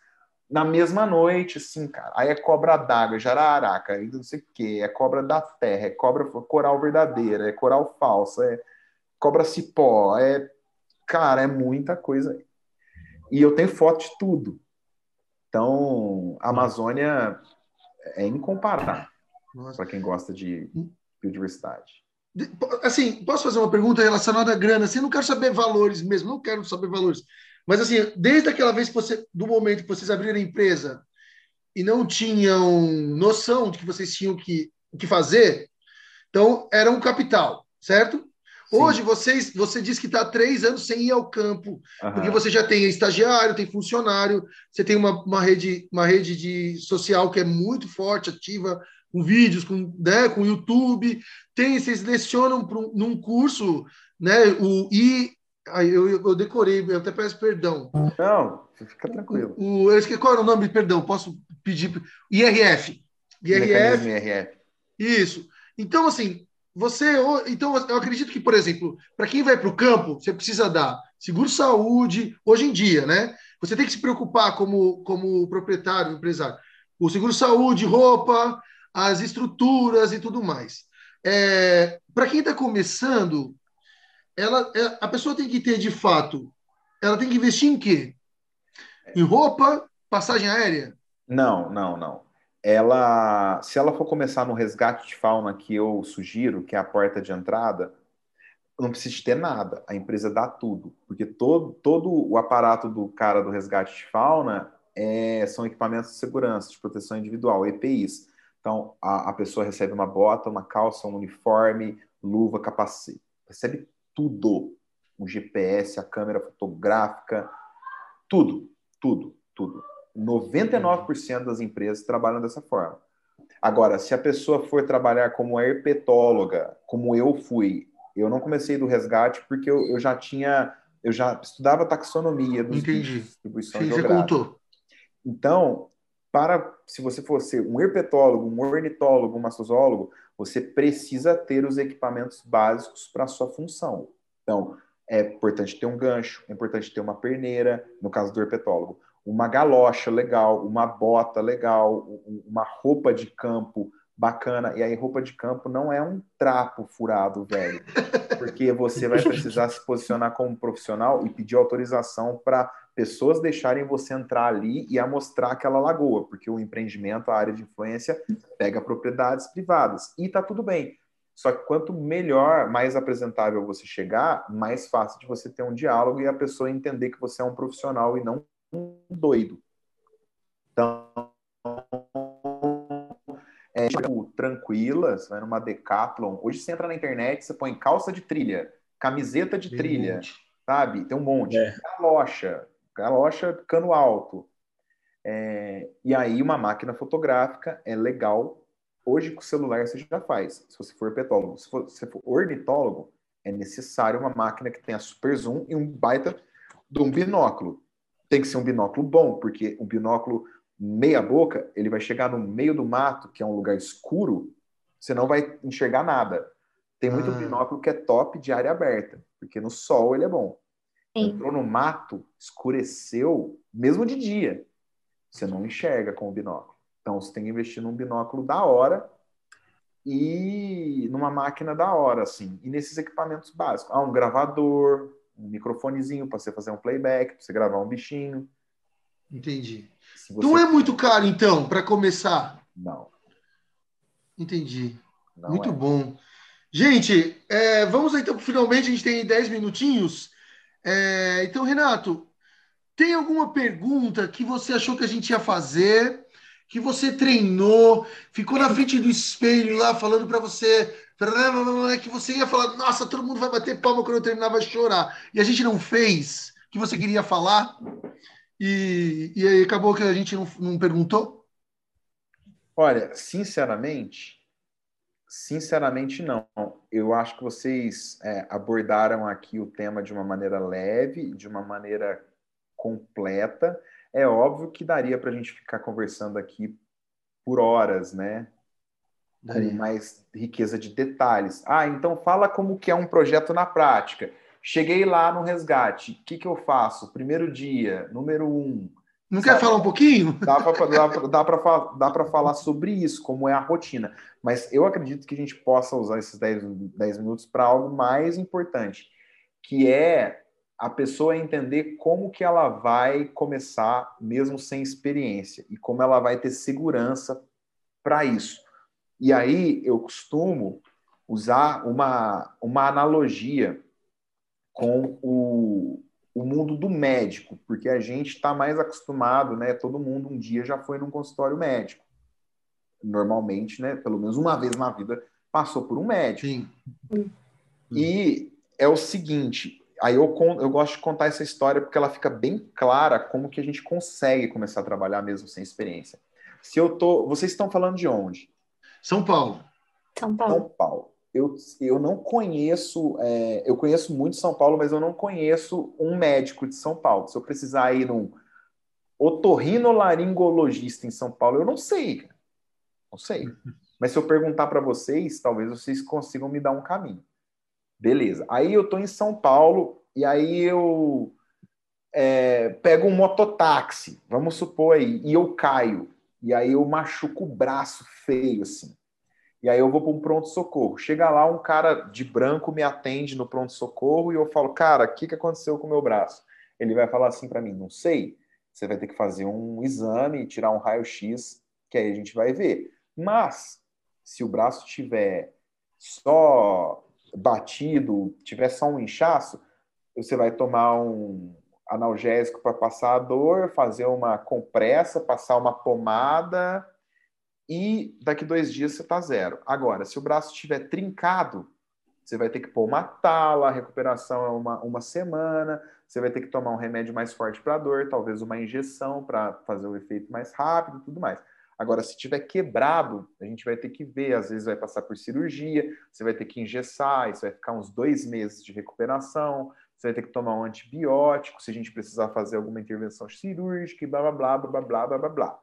na mesma noite, assim, cara. Aí é cobra d'água, jararaca, aí não sei o quê, é cobra da terra, é cobra coral verdadeira, é coral falsa, é cobra cipó, é... Cara, é muita coisa. E eu tenho foto de tudo. Então, a Amazônia é incomparável para quem gosta de biodiversidade. Assim, posso fazer uma pergunta relacionada à grana? Assim, não quero saber valores mesmo, não quero saber valores. Mas, assim, desde aquela vez que você, do momento que vocês abriram a empresa e não tinham noção de que vocês tinham que, que fazer, então era um capital, certo? Hoje vocês, você diz que está três anos sem ir ao campo, uhum. porque você já tem estagiário, tem funcionário, você tem uma, uma rede, uma rede de social que é muito forte, ativa, com vídeos, com, né, com YouTube, tem, vocês lecionam um, num curso, né, o I, eu, eu decorei, eu até peço perdão. Não, fica tranquilo. O, eu esqueci, qual era o nome, perdão, posso pedir? IRF. IRF. IRF. Isso. Então, assim, você, então, eu acredito que, por exemplo, para quem vai para o campo, você precisa dar seguro-saúde, hoje em dia, né? Você tem que se preocupar como, como proprietário, empresário. O seguro-saúde, roupa, as estruturas e tudo mais. É, para quem está começando, ela, é, a pessoa tem que ter, de fato, ela tem que investir em quê? Em roupa, passagem aérea? Não, não, não ela, se ela for começar no resgate de fauna que eu sugiro, que é a porta de entrada, não precisa ter nada, a empresa dá tudo, porque todo, todo o aparato do cara do resgate de fauna é, são equipamentos de segurança, de proteção individual, EPIs. Então, a, a pessoa recebe uma bota, uma calça, um uniforme, luva, capacete, recebe tudo, o GPS, a câmera fotográfica, tudo, tudo, tudo. 99% das empresas trabalham dessa forma. Agora, se a pessoa for trabalhar como herpetóloga, como eu fui, eu não comecei do resgate porque eu, eu já tinha, eu já estudava taxonomia dos Entendi. distribuição Sim, você geográfica. contou. Então, para se você fosse um herpetólogo, um ornitólogo, um mastozólogo, você precisa ter os equipamentos básicos para a sua função. Então, é importante ter um gancho, é importante ter uma perneira, no caso do herpetólogo, uma galocha legal, uma bota legal, uma roupa de campo bacana. E aí, roupa de campo não é um trapo furado, velho. Porque você vai precisar se posicionar como profissional e pedir autorização para pessoas deixarem você entrar ali e amostrar aquela lagoa, porque o empreendimento, a área de influência, pega propriedades privadas. E tá tudo bem. Só que quanto melhor, mais apresentável você chegar, mais fácil de você ter um diálogo e a pessoa entender que você é um profissional e não um doido. Então, é tipo, tranquila, você vai numa Decathlon. Hoje você entra na internet, você põe calça de trilha, camiseta de Tem trilha, um sabe? Tem um monte. É. Galocha, galocha cano alto. É, e aí uma máquina fotográfica é legal. Hoje com o celular você já faz, se você for petólogo. Se você for ornitólogo, é necessário uma máquina que tenha super zoom e um baita de um binóculo. Tem que ser um binóculo bom, porque um binóculo meia boca, ele vai chegar no meio do mato, que é um lugar escuro, você não vai enxergar nada. Tem muito Ah. binóculo que é top de área aberta, porque no sol ele é bom. Sim. Entrou no mato, escureceu, mesmo de dia, você não enxerga com o binóculo. Então você tem que investir num binóculo da hora e numa máquina da hora, assim. E nesses equipamentos básicos. Ah, um gravador, um microfonezinho para você fazer um playback, para você gravar um bichinho. Entendi. Você... Não é muito caro, então, para começar. Não, Entendi. não muito é. bom. Gente, é, vamos então, finalmente, a gente tem 10 minutinhos. É, então, Renato, tem alguma pergunta que você achou que a gente ia fazer, que você treinou, ficou na frente do espelho lá falando para você, que você ia falar, nossa, todo mundo vai bater palma quando eu terminar, vai chorar. E a gente não fez, que você queria falar, e, e aí acabou que a gente não, não perguntou? Olha, sinceramente, sinceramente não. Eu acho que vocês é, abordaram aqui o tema de uma maneira leve, de uma maneira completa. É óbvio que daria para a gente ficar conversando aqui por horas, né? Com Daria. mais riqueza de detalhes. Ah, então fala como que é um projeto na prática. Cheguei lá no resgate. O que, que eu faço? Primeiro dia, número um. Não quer falar um pouquinho? Dá para dá dá dá falar sobre isso, como é a rotina. Mas eu acredito que a gente possa usar esses 10, 10 minutos para algo mais importante, que é a pessoa entender como que ela vai começar mesmo sem experiência e como ela vai ter segurança para isso. E aí eu costumo usar uma, uma analogia com o, o mundo do médico, porque a gente está mais acostumado, né? Todo mundo um dia já foi num consultório médico. Normalmente, né? Pelo menos uma vez na vida passou por um médico. Sim. E é o seguinte, aí eu, eu gosto de contar essa história porque ela fica bem clara como que a gente consegue começar a trabalhar mesmo sem experiência. Se eu tô, vocês estão falando de onde? São Paulo. São Paulo. São Paulo. Eu, eu não conheço, é, eu conheço muito São Paulo, mas eu não conheço um médico de São Paulo. Se eu precisar ir num otorrinolaringologista em São Paulo, eu não sei, cara. Não sei. Mas se eu perguntar para vocês, talvez vocês consigam me dar um caminho. Beleza. Aí eu tô em São Paulo e aí eu é, pego um mototáxi, vamos supor aí, e eu caio. E aí eu machuco o braço feio, assim. E aí eu vou para um pronto-socorro. Chega lá, um cara de branco me atende no pronto-socorro e eu falo, cara, o que, que aconteceu com o meu braço? Ele vai falar assim para mim, não sei. Você vai ter que fazer um exame, tirar um raio-x, que aí a gente vai ver. Mas, se o braço tiver só batido, tiver só um inchaço, você vai tomar um analgésico para passar a dor, fazer uma compressa, passar uma pomada e daqui dois dias você está zero. Agora, se o braço estiver trincado, você vai ter que pôr uma tala, a recuperação é uma, uma semana, você vai ter que tomar um remédio mais forte para dor, talvez uma injeção para fazer o efeito mais rápido e tudo mais. Agora, se tiver quebrado, a gente vai ter que ver. Às vezes vai passar por cirurgia, você vai ter que engessar, isso vai ficar uns dois meses de recuperação, você vai ter que tomar um antibiótico, se a gente precisar fazer alguma intervenção cirúrgica, e blá, blá, blá, blá, blá, blá, blá, blá.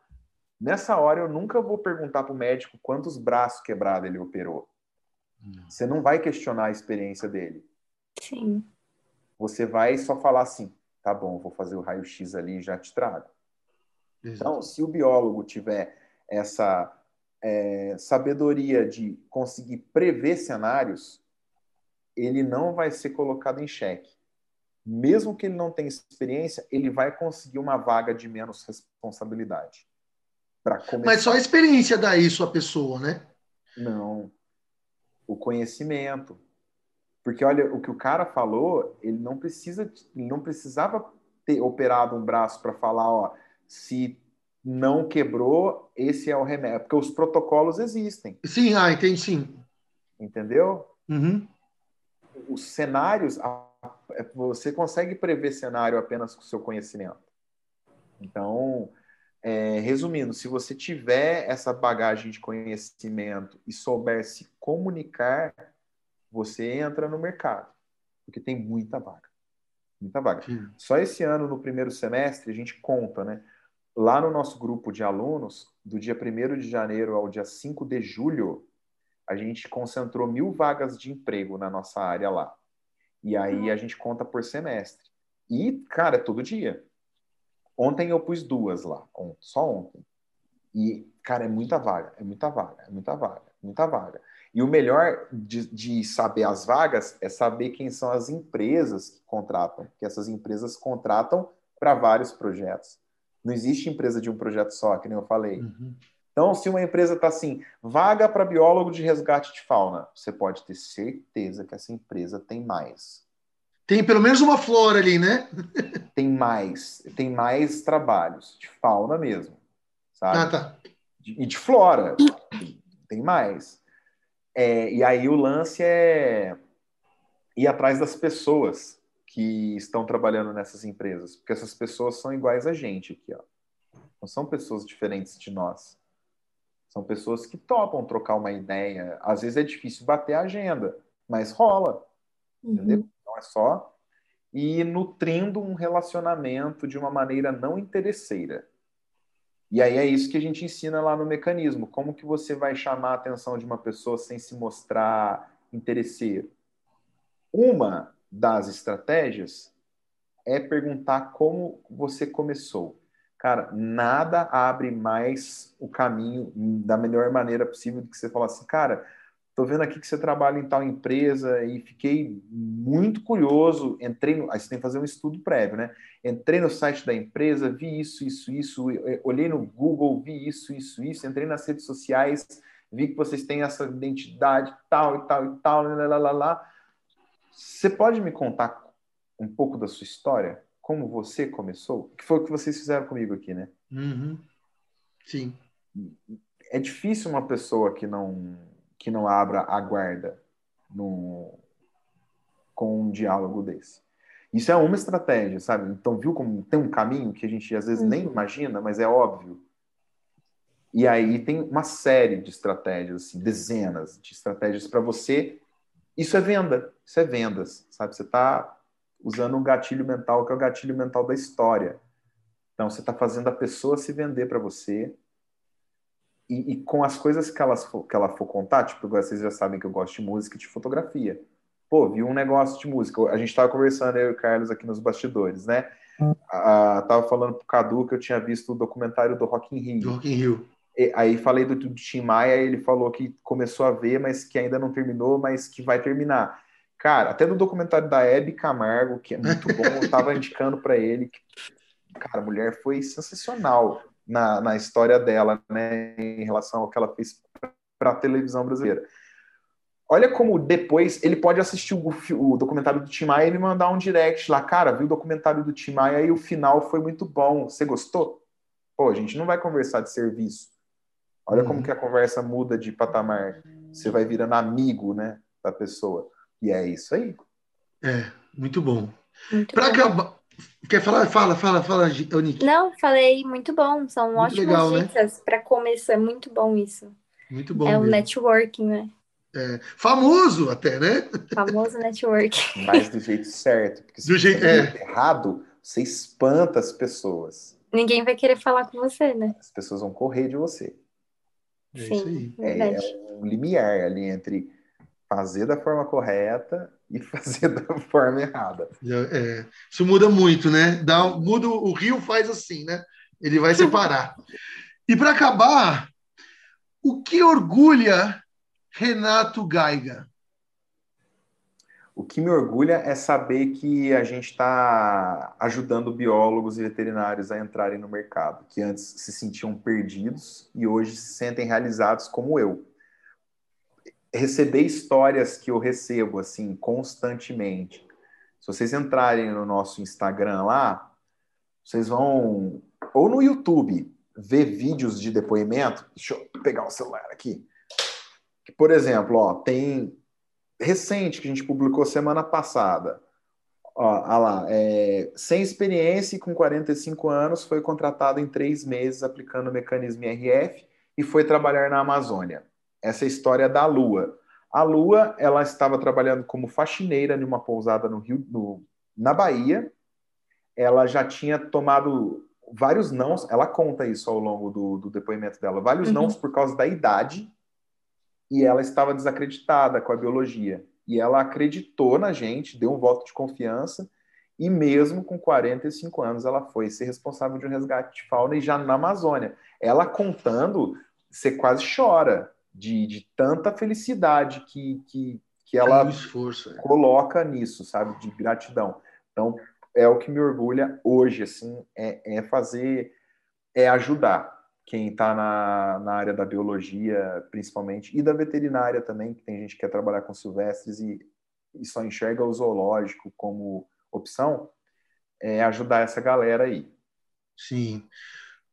Nessa hora, eu nunca vou perguntar para o médico quantos braços quebrados ele operou. Hum. Você não vai questionar a experiência dele. Sim. Você vai só falar assim, tá bom, vou fazer o raio-x ali e já te trago. Exato. Então, se o biólogo tiver essa é, sabedoria de conseguir prever cenários, ele não vai ser colocado em xeque. Mesmo que ele não tenha experiência, ele vai conseguir uma vaga de menos responsabilidade. Mas só a experiência dá isso à pessoa, né? Não. O conhecimento. Porque olha, o que o cara falou, ele não precisa, ele não precisava ter operado um braço para falar, ó, se não quebrou, esse é o remédio. Porque os protocolos existem. Sim, ah, entendi sim. Entendeu? Uhum. Os cenários, é, você consegue prever cenário apenas com o seu conhecimento. Então, é, resumindo, se você tiver essa bagagem de conhecimento e souber se comunicar, você entra no mercado, porque tem muita vaga. Muita vaga. Sim. Só esse ano, no primeiro semestre, a gente conta, né? Lá no nosso grupo de alunos, do dia 1 de janeiro ao dia 5 de julho, a gente concentrou mil vagas de emprego na nossa área lá. E aí a gente conta por semestre. E, cara, é todo dia. Ontem eu pus duas lá, só ontem. E, cara, é muita vaga, é muita vaga, é muita vaga, muita vaga. E o melhor de, de, saber as vagas é saber quem são as empresas que contratam, que essas empresas contratam para vários projetos. Não existe empresa de um projeto só, que nem eu falei. Uhum. Então, se uma empresa está assim, vaga para biólogo de resgate de fauna, você pode ter certeza que essa empresa tem mais. Tem pelo menos uma flora ali, né? tem mais, tem mais trabalhos de fauna mesmo, sabe? Ah, tá. E de flora, tem mais. É, e aí o lance é ir atrás das pessoas que estão trabalhando nessas empresas, porque essas pessoas são iguais a gente aqui, ó. Não são pessoas diferentes de nós. São pessoas que topam trocar uma ideia. Às vezes é difícil bater a agenda, mas rola. Uhum. Entendeu? Só ir nutrindo um relacionamento de uma maneira não interesseira. E aí é isso que a gente ensina lá no mecanismo. Como que você vai chamar a atenção de uma pessoa sem se mostrar interesseiro? Uma das estratégias é perguntar como você começou. Cara, nada abre mais o caminho da melhor maneira possível do que você falar assim, cara, tô vendo aqui que você trabalha em tal empresa e fiquei muito curioso, entrei no, aí você tem que fazer um estudo prévio, né? Entrei no site da empresa, vi isso, isso, isso, olhei no Google, vi isso, isso, isso, entrei nas redes sociais, vi que vocês têm essa identidade tal e tal e tal, lá, lá, lá, lá. Você pode me contar um pouco da sua história? Como você começou? Que foi o que vocês fizeram comigo aqui, né? Uhum. Sim. É difícil uma pessoa que não que não abra a guarda no, com um diálogo desse. Isso é uma estratégia, sabe? Então, viu como tem um caminho que a gente às vezes uhum. nem imagina, mas é óbvio. E aí tem uma série de estratégias, assim, dezenas de estratégias para você isso é venda, isso é vendas, sabe? Você está usando um gatilho mental que é o gatilho mental da história. Então, você está fazendo a pessoa se vender para você e, e, com as coisas que, elas for, que ela for contar, tipo, vocês já sabem que eu gosto de música e de fotografia. Pô, vi um negócio de música. A gente estava conversando, eu e o Carlos, aqui nos bastidores, né? Ah, tava falando pro Cadu que eu tinha visto o documentário do Rock in Rio. Do Rock in Rio aí falei do, do Tim Maia, ele falou que começou a ver, mas que ainda não terminou, mas que vai terminar. Cara, até do documentário da Hebe Camargo, que é muito bom, eu tava indicando para ele que, cara, a mulher foi sensacional na, na história dela, né, em relação ao que ela fez para a televisão brasileira. Olha como depois ele pode assistir o, o, documentário do Tim Maia e me mandar um direct lá, cara, viu o documentário do Tim Maia e o final foi muito bom, você gostou? Pô, a gente não vai conversar de serviço, Olha uhum. como que a conversa muda de patamar. Você vai virando amigo, né, da pessoa. E é isso aí. É, muito bom. Para acabar, Quer falar? Fala, fala, fala, Nick. Não, falei, muito bom. São muito ótimas legal, né? dicas né? para começar. É muito bom isso. Muito bom. É o um networking, né? É, famoso até, né? Famoso networking. Mas do jeito certo. Porque se do jeito é. errado, você espanta as pessoas. Ninguém vai querer falar com você, né? As pessoas vão correr de você. É Sim, é, é um limiar ali entre fazer da forma correta e fazer da forma errada. É, isso muda muito, né? Dá, muda o rio faz assim, né? Ele vai separar. e para acabar, o que orgulha Renato Gaiga? O que me orgulha é saber que a gente está ajudando biólogos e veterinários a entrarem no mercado, que antes se sentiam perdidos e hoje se sentem realizados como eu. Receber histórias que eu recebo assim constantemente. Se vocês entrarem no nosso Instagram lá, vocês vão ou no YouTube ver vídeos de depoimento. Deixa eu pegar o celular aqui. Por exemplo, ó, tem recente que a gente publicou semana passada. Ó, ó lá, é, sem experiência e com 45 anos, foi contratado em três meses aplicando o mecanismo IRF e foi trabalhar na Amazônia. Essa história da Lua. A Lua, ela estava trabalhando como faxineira numa pousada no Rio, no, na Bahia. Ela já tinha tomado vários nãos, ela conta isso ao longo do, do depoimento dela, vários uhum. nãos por causa da idade, e ela estava desacreditada com a biologia. E ela acreditou na gente, deu um voto de confiança, e mesmo com 45 anos ela foi ser responsável de um resgate de fauna e já na Amazônia. Ela contando, você quase chora de, de tanta felicidade que, que, que ela esforço, é. coloca nisso, sabe? De gratidão. Então, é o que me orgulha hoje, assim, é, é fazer, é ajudar quem está na, na área da biologia, principalmente, e da veterinária também, que tem gente que quer trabalhar com silvestres e, e só enxerga o zoológico como opção, é ajudar essa galera aí. Sim.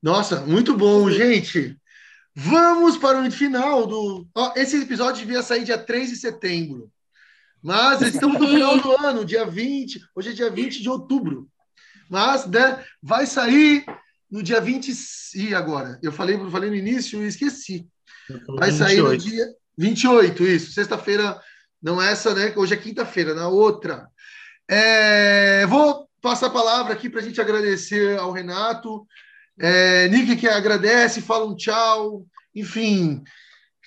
Nossa, muito bom, gente. Vamos para o final do. Oh, esse episódio devia sair dia 3 de setembro. Mas estamos no final do ano, dia 20. Hoje é dia 20 de outubro. Mas né, vai sair no dia 20. E agora? Eu falei, eu falei no início e esqueci. Vai sair 28. no dia 28, isso. Sexta-feira, não essa, né? Hoje é quinta-feira, na outra. É, vou passar a palavra aqui para a gente agradecer ao Renato. É, Nick que agradece, fala um tchau. Enfim,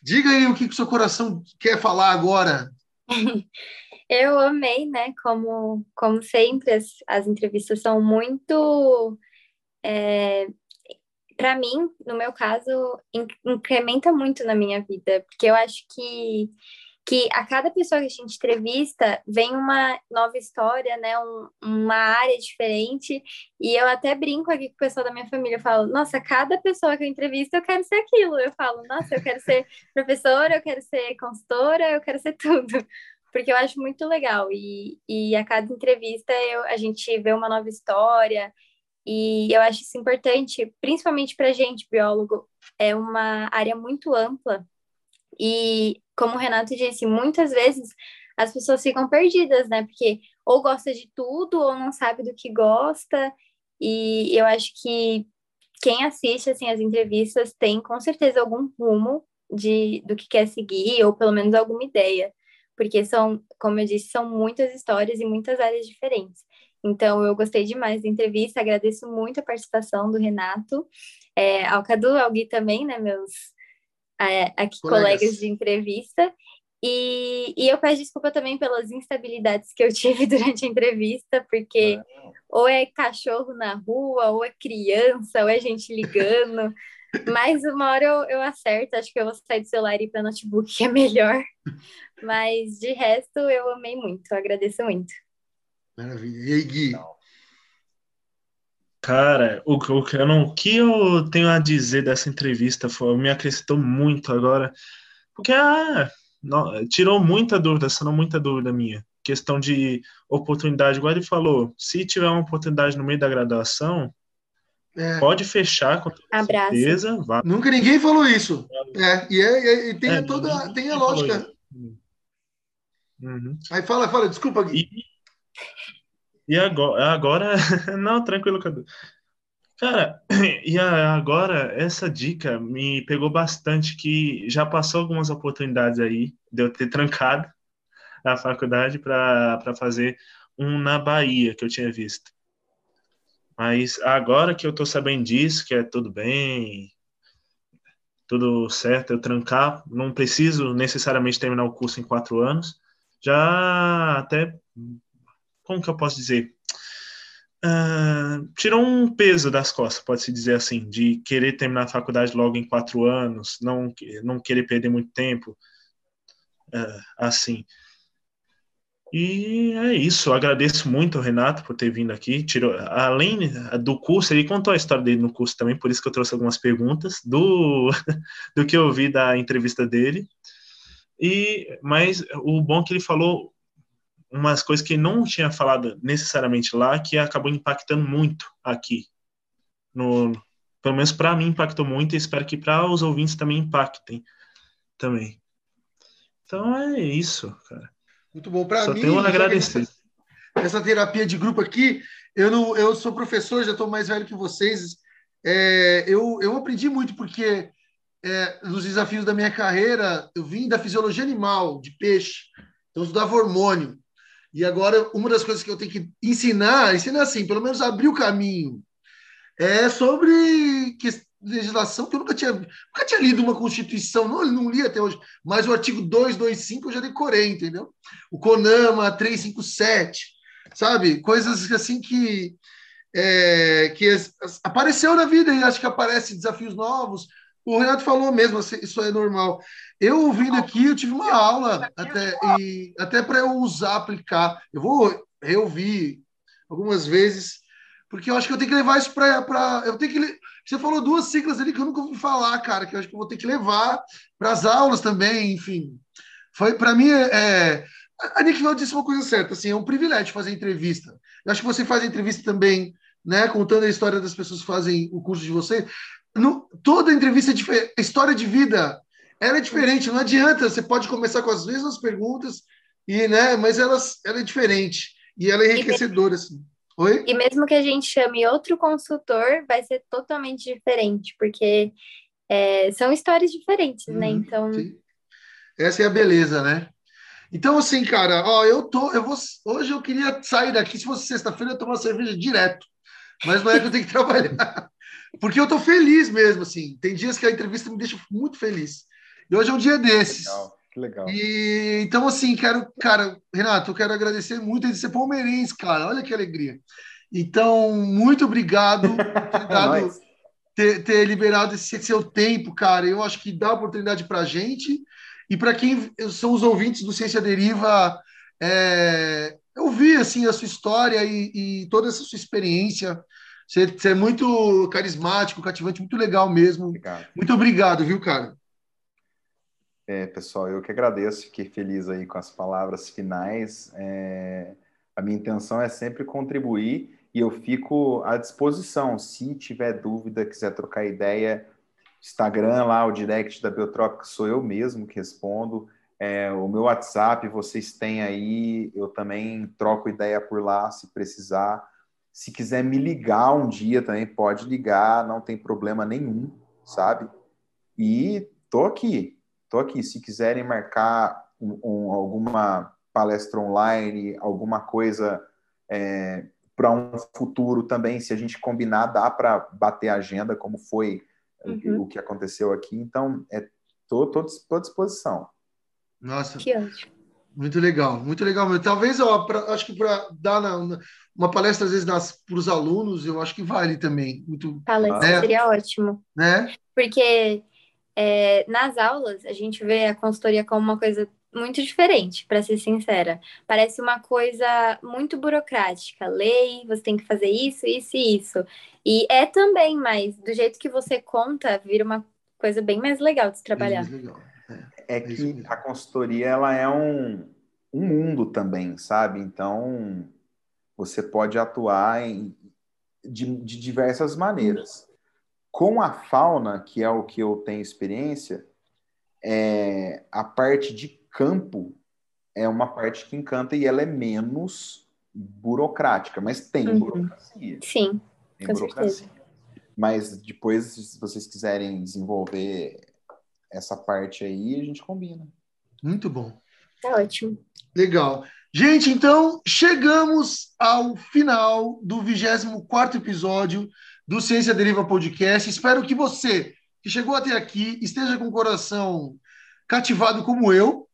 diga aí o que, que o seu coração quer falar agora. Eu amei, né? Como, como sempre, as, as entrevistas são muito é, para mim, no meu caso, incrementa muito na minha vida, porque eu acho que que a cada pessoa que a gente entrevista vem uma nova história, né, um, uma área diferente, e eu até brinco aqui com o pessoal da minha família, eu falo, nossa, cada pessoa que eu entrevisto eu quero ser aquilo, eu falo, nossa, eu quero ser professora, eu quero ser consultora, eu quero ser tudo, porque eu acho muito legal, e, e a cada entrevista eu, a gente vê uma nova história, e eu acho isso importante, principalmente para gente, biólogo, é uma área muito ampla. E, como o Renato disse, muitas vezes as pessoas ficam perdidas, né? Porque ou gosta de tudo ou não sabe do que gosta. E eu acho que quem assiste assim as entrevistas tem com certeza algum rumo de do que quer seguir ou pelo menos alguma ideia, porque são, como eu disse, são muitas histórias e muitas áreas diferentes. Então, eu gostei demais da entrevista, agradeço muito a participação do Renato, é, ao Cadu, ao Gui também, né, meus aqui colegas. colegas de entrevista. E, e eu peço desculpa também pelas instabilidades que eu tive durante a entrevista, porque ou é cachorro na rua, ou é criança, ou é gente ligando. Mas uma hora eu, eu acerto, acho que eu vou sair do celular e ir para notebook, que é melhor. Mas de resto, eu amei muito, agradeço muito. Maravilha. E aí, Gui? Cara, o, o, eu não, o que eu tenho a dizer dessa entrevista foi, me acrescentou muito agora, porque ah, não, tirou muita dúvida, sanou muita dúvida minha. Questão de oportunidade, igual ele falou, se tiver uma oportunidade no meio da graduação, é. pode fechar com Abraço. certeza. Vai. Nunca ninguém falou isso. É, e, é, e tem é, toda tem a lógica. Uhum. Aí fala, fala, desculpa, Gui. E, E agora, não, tranquilo, Cadu. Cara, e agora essa dica me pegou bastante, que já passou algumas oportunidades aí de eu ter trancado a faculdade para fazer um na Bahia que eu tinha visto. Mas agora que eu tô sabendo disso, que é tudo bem, tudo certo, eu trancar, não preciso necessariamente terminar o curso em quatro anos, já até, como que eu posso dizer? Uh, tirou um peso das costas, pode-se dizer assim, de querer terminar a faculdade logo em quatro anos, não, não querer perder muito tempo, uh, assim. E é isso, eu agradeço muito ao Renato por ter vindo aqui. Tirou, além do curso, ele contou a história dele no curso também, por isso que eu trouxe algumas perguntas do, do que eu vi da entrevista dele. E, mas o bom é que ele falou umas coisas que não tinha falado necessariamente lá, que acabou impactando muito aqui. No, pelo menos para mim impactou muito e espero que para os ouvintes também impactem também. Então é isso, cara. Muito bom para mim. Só tenho a agradecer. Essa terapia de grupo aqui, eu não, eu sou professor, já estou mais velho que vocês. É, eu, eu aprendi muito porque é, nos desafios da minha carreira, eu vim da fisiologia animal, de peixe. Então, eu estudava hormônio. E agora, uma das coisas que eu tenho que ensinar, ensinar assim, pelo menos abrir o caminho, é sobre que, legislação que eu nunca tinha, nunca tinha lido uma Constituição, não, não li até hoje, mas o artigo 225 eu já decorei, entendeu? O CONAMA 357, sabe? Coisas assim que, é, que apareceu na vida e acho que aparecem desafios novos. O Renato falou mesmo, assim, isso é normal. Eu ouvindo aqui, eu tive uma aula até, e, até para eu usar, aplicar. Eu vou reouvir algumas vezes, porque eu acho que eu tenho que levar isso para. Eu tenho que. Você falou duas siglas ali que eu nunca ouvi falar, cara, que eu acho que eu vou ter que levar para as aulas também, enfim. Foi para mim é, a Nick Val disse uma coisa certa, assim, é um privilégio fazer entrevista. Eu acho que você faz entrevista também, né, contando a história das pessoas que fazem o curso de você. No, toda entrevista é história de vida ela é diferente, não adianta, você pode começar com as mesmas perguntas, e, né, mas elas, ela é diferente, e ela é enriquecedora. Assim. Oi? E mesmo que a gente chame outro consultor, vai ser totalmente diferente, porque é, são histórias diferentes, né? uhum, né? Então. Sim. Essa é a beleza, né? Então, assim, cara, ó, eu tô. Eu vou, hoje eu queria sair daqui, se fosse sexta-feira, eu tomar cerveja direto. Mas não é que eu tenho que trabalhar. Porque eu tô feliz mesmo, assim. Tem dias que a entrevista me deixa muito feliz. E hoje é um dia desses. Legal, que legal. E, então, assim, quero, cara, Renato, eu quero agradecer muito de ser palmeirense, cara. Olha que alegria. Então, muito obrigado por ter, dado, ter, ter liberado esse seu tempo, cara. Eu acho que dá oportunidade para a gente. E para quem são os ouvintes do Ciência Deriva, é, eu vi assim, a sua história e, e toda essa sua experiência. Você, você, é muito carismático, cativante, muito legal mesmo. Obrigado. Muito obrigado, viu, cara? É, pessoal, eu que agradeço, fiquei feliz aí com as palavras finais. É, a minha intenção é sempre contribuir e eu fico à disposição. Se tiver dúvida, quiser trocar ideia, Instagram lá, o direct da Biotropic sou eu mesmo que respondo. É, o meu WhatsApp vocês têm aí, eu também troco ideia por lá se precisar. Se quiser me ligar um dia também, pode ligar, não tem problema nenhum, sabe? E tô aqui, Estou aqui. Se quiserem marcar um, um, alguma palestra online, alguma coisa é, para um futuro também, se a gente combinar, dá para bater a agenda, como foi uhum. o que aconteceu aqui. Então, estou é, à disposição. Nossa. Que ótimo. Muito legal, muito legal. Talvez, ó, pra, acho que para dar na, uma palestra, às vezes, para os alunos, eu acho que vale também. Muito, palestra né? seria ótimo. Né? Porque é, nas aulas, a gente vê a consultoria como uma coisa muito diferente, para ser sincera. Parece uma coisa muito burocrática. Lei, você tem que fazer isso, isso e isso. E é também, mas do jeito que você conta, vira uma coisa bem mais legal de se trabalhar. É, é que a consultoria ela é um, um mundo também, sabe? Então, você pode atuar em, de, de diversas maneiras. Com a fauna, que é o que eu tenho experiência, é, a parte de campo é uma parte que encanta e ela é menos burocrática, mas tem Uhum. burocracia. Sim, Tem com burocracia. Mas depois, se vocês quiserem desenvolver essa parte aí, a gente combina. Muito bom. tá ótimo. Legal. Gente, então chegamos ao final do 24 episódio do Ciência Deriva Podcast. Espero que você, que chegou até aqui, esteja com o coração cativado como eu.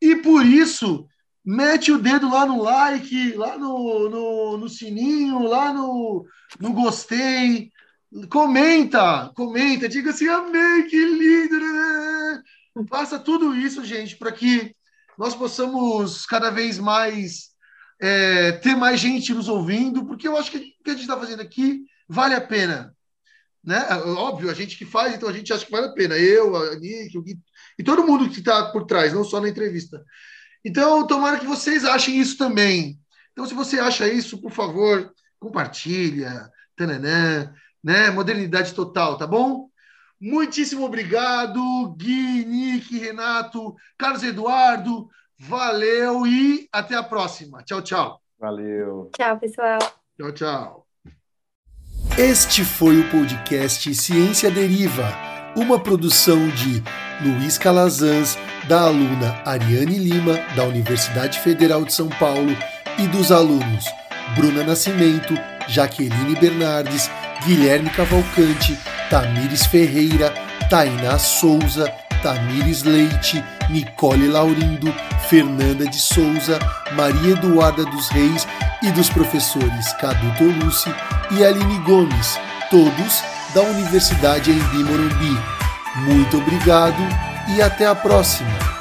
E por isso, mete o dedo lá no like, lá no, no, no sininho, lá no, no gostei. Comenta, comenta, diga assim, amei, que lindo. né? Faça tudo isso, gente, para que nós possamos cada vez mais é, ter mais gente nos ouvindo, porque eu acho que o que a gente está fazendo aqui vale a pena. Né? Óbvio, a gente que faz, então a gente acha que vale a pena. Eu, a Nick, o Gui, e todo mundo que está por trás, não só na entrevista. Então, tomara que vocês achem isso também. Então, se você acha isso, por favor, compartilha, tananã, né? Modernidade total, tá bom? Muitíssimo obrigado, Gui, Nick, Renato, Carlos Eduardo, valeu e até a próxima. Tchau, tchau. Valeu. Tchau, pessoal. Tchau, tchau. Este foi o podcast Ciência Deriva, uma produção de Luiz Calazans, da aluna Ariane Lima, da Universidade Federal de São Paulo, e dos alunos Bruna Nascimento, Jaqueline Bernardes, Guilherme Cavalcante, Tamires Ferreira, Tainá Souza, Tamires Leite, Nicole Laurindo, Fernanda de Souza, Maria Eduarda dos Reis e dos professores Cadu Tolucci e Aline Gomes, todos da Universidade Embi Morumbi. Muito obrigado e até a próxima!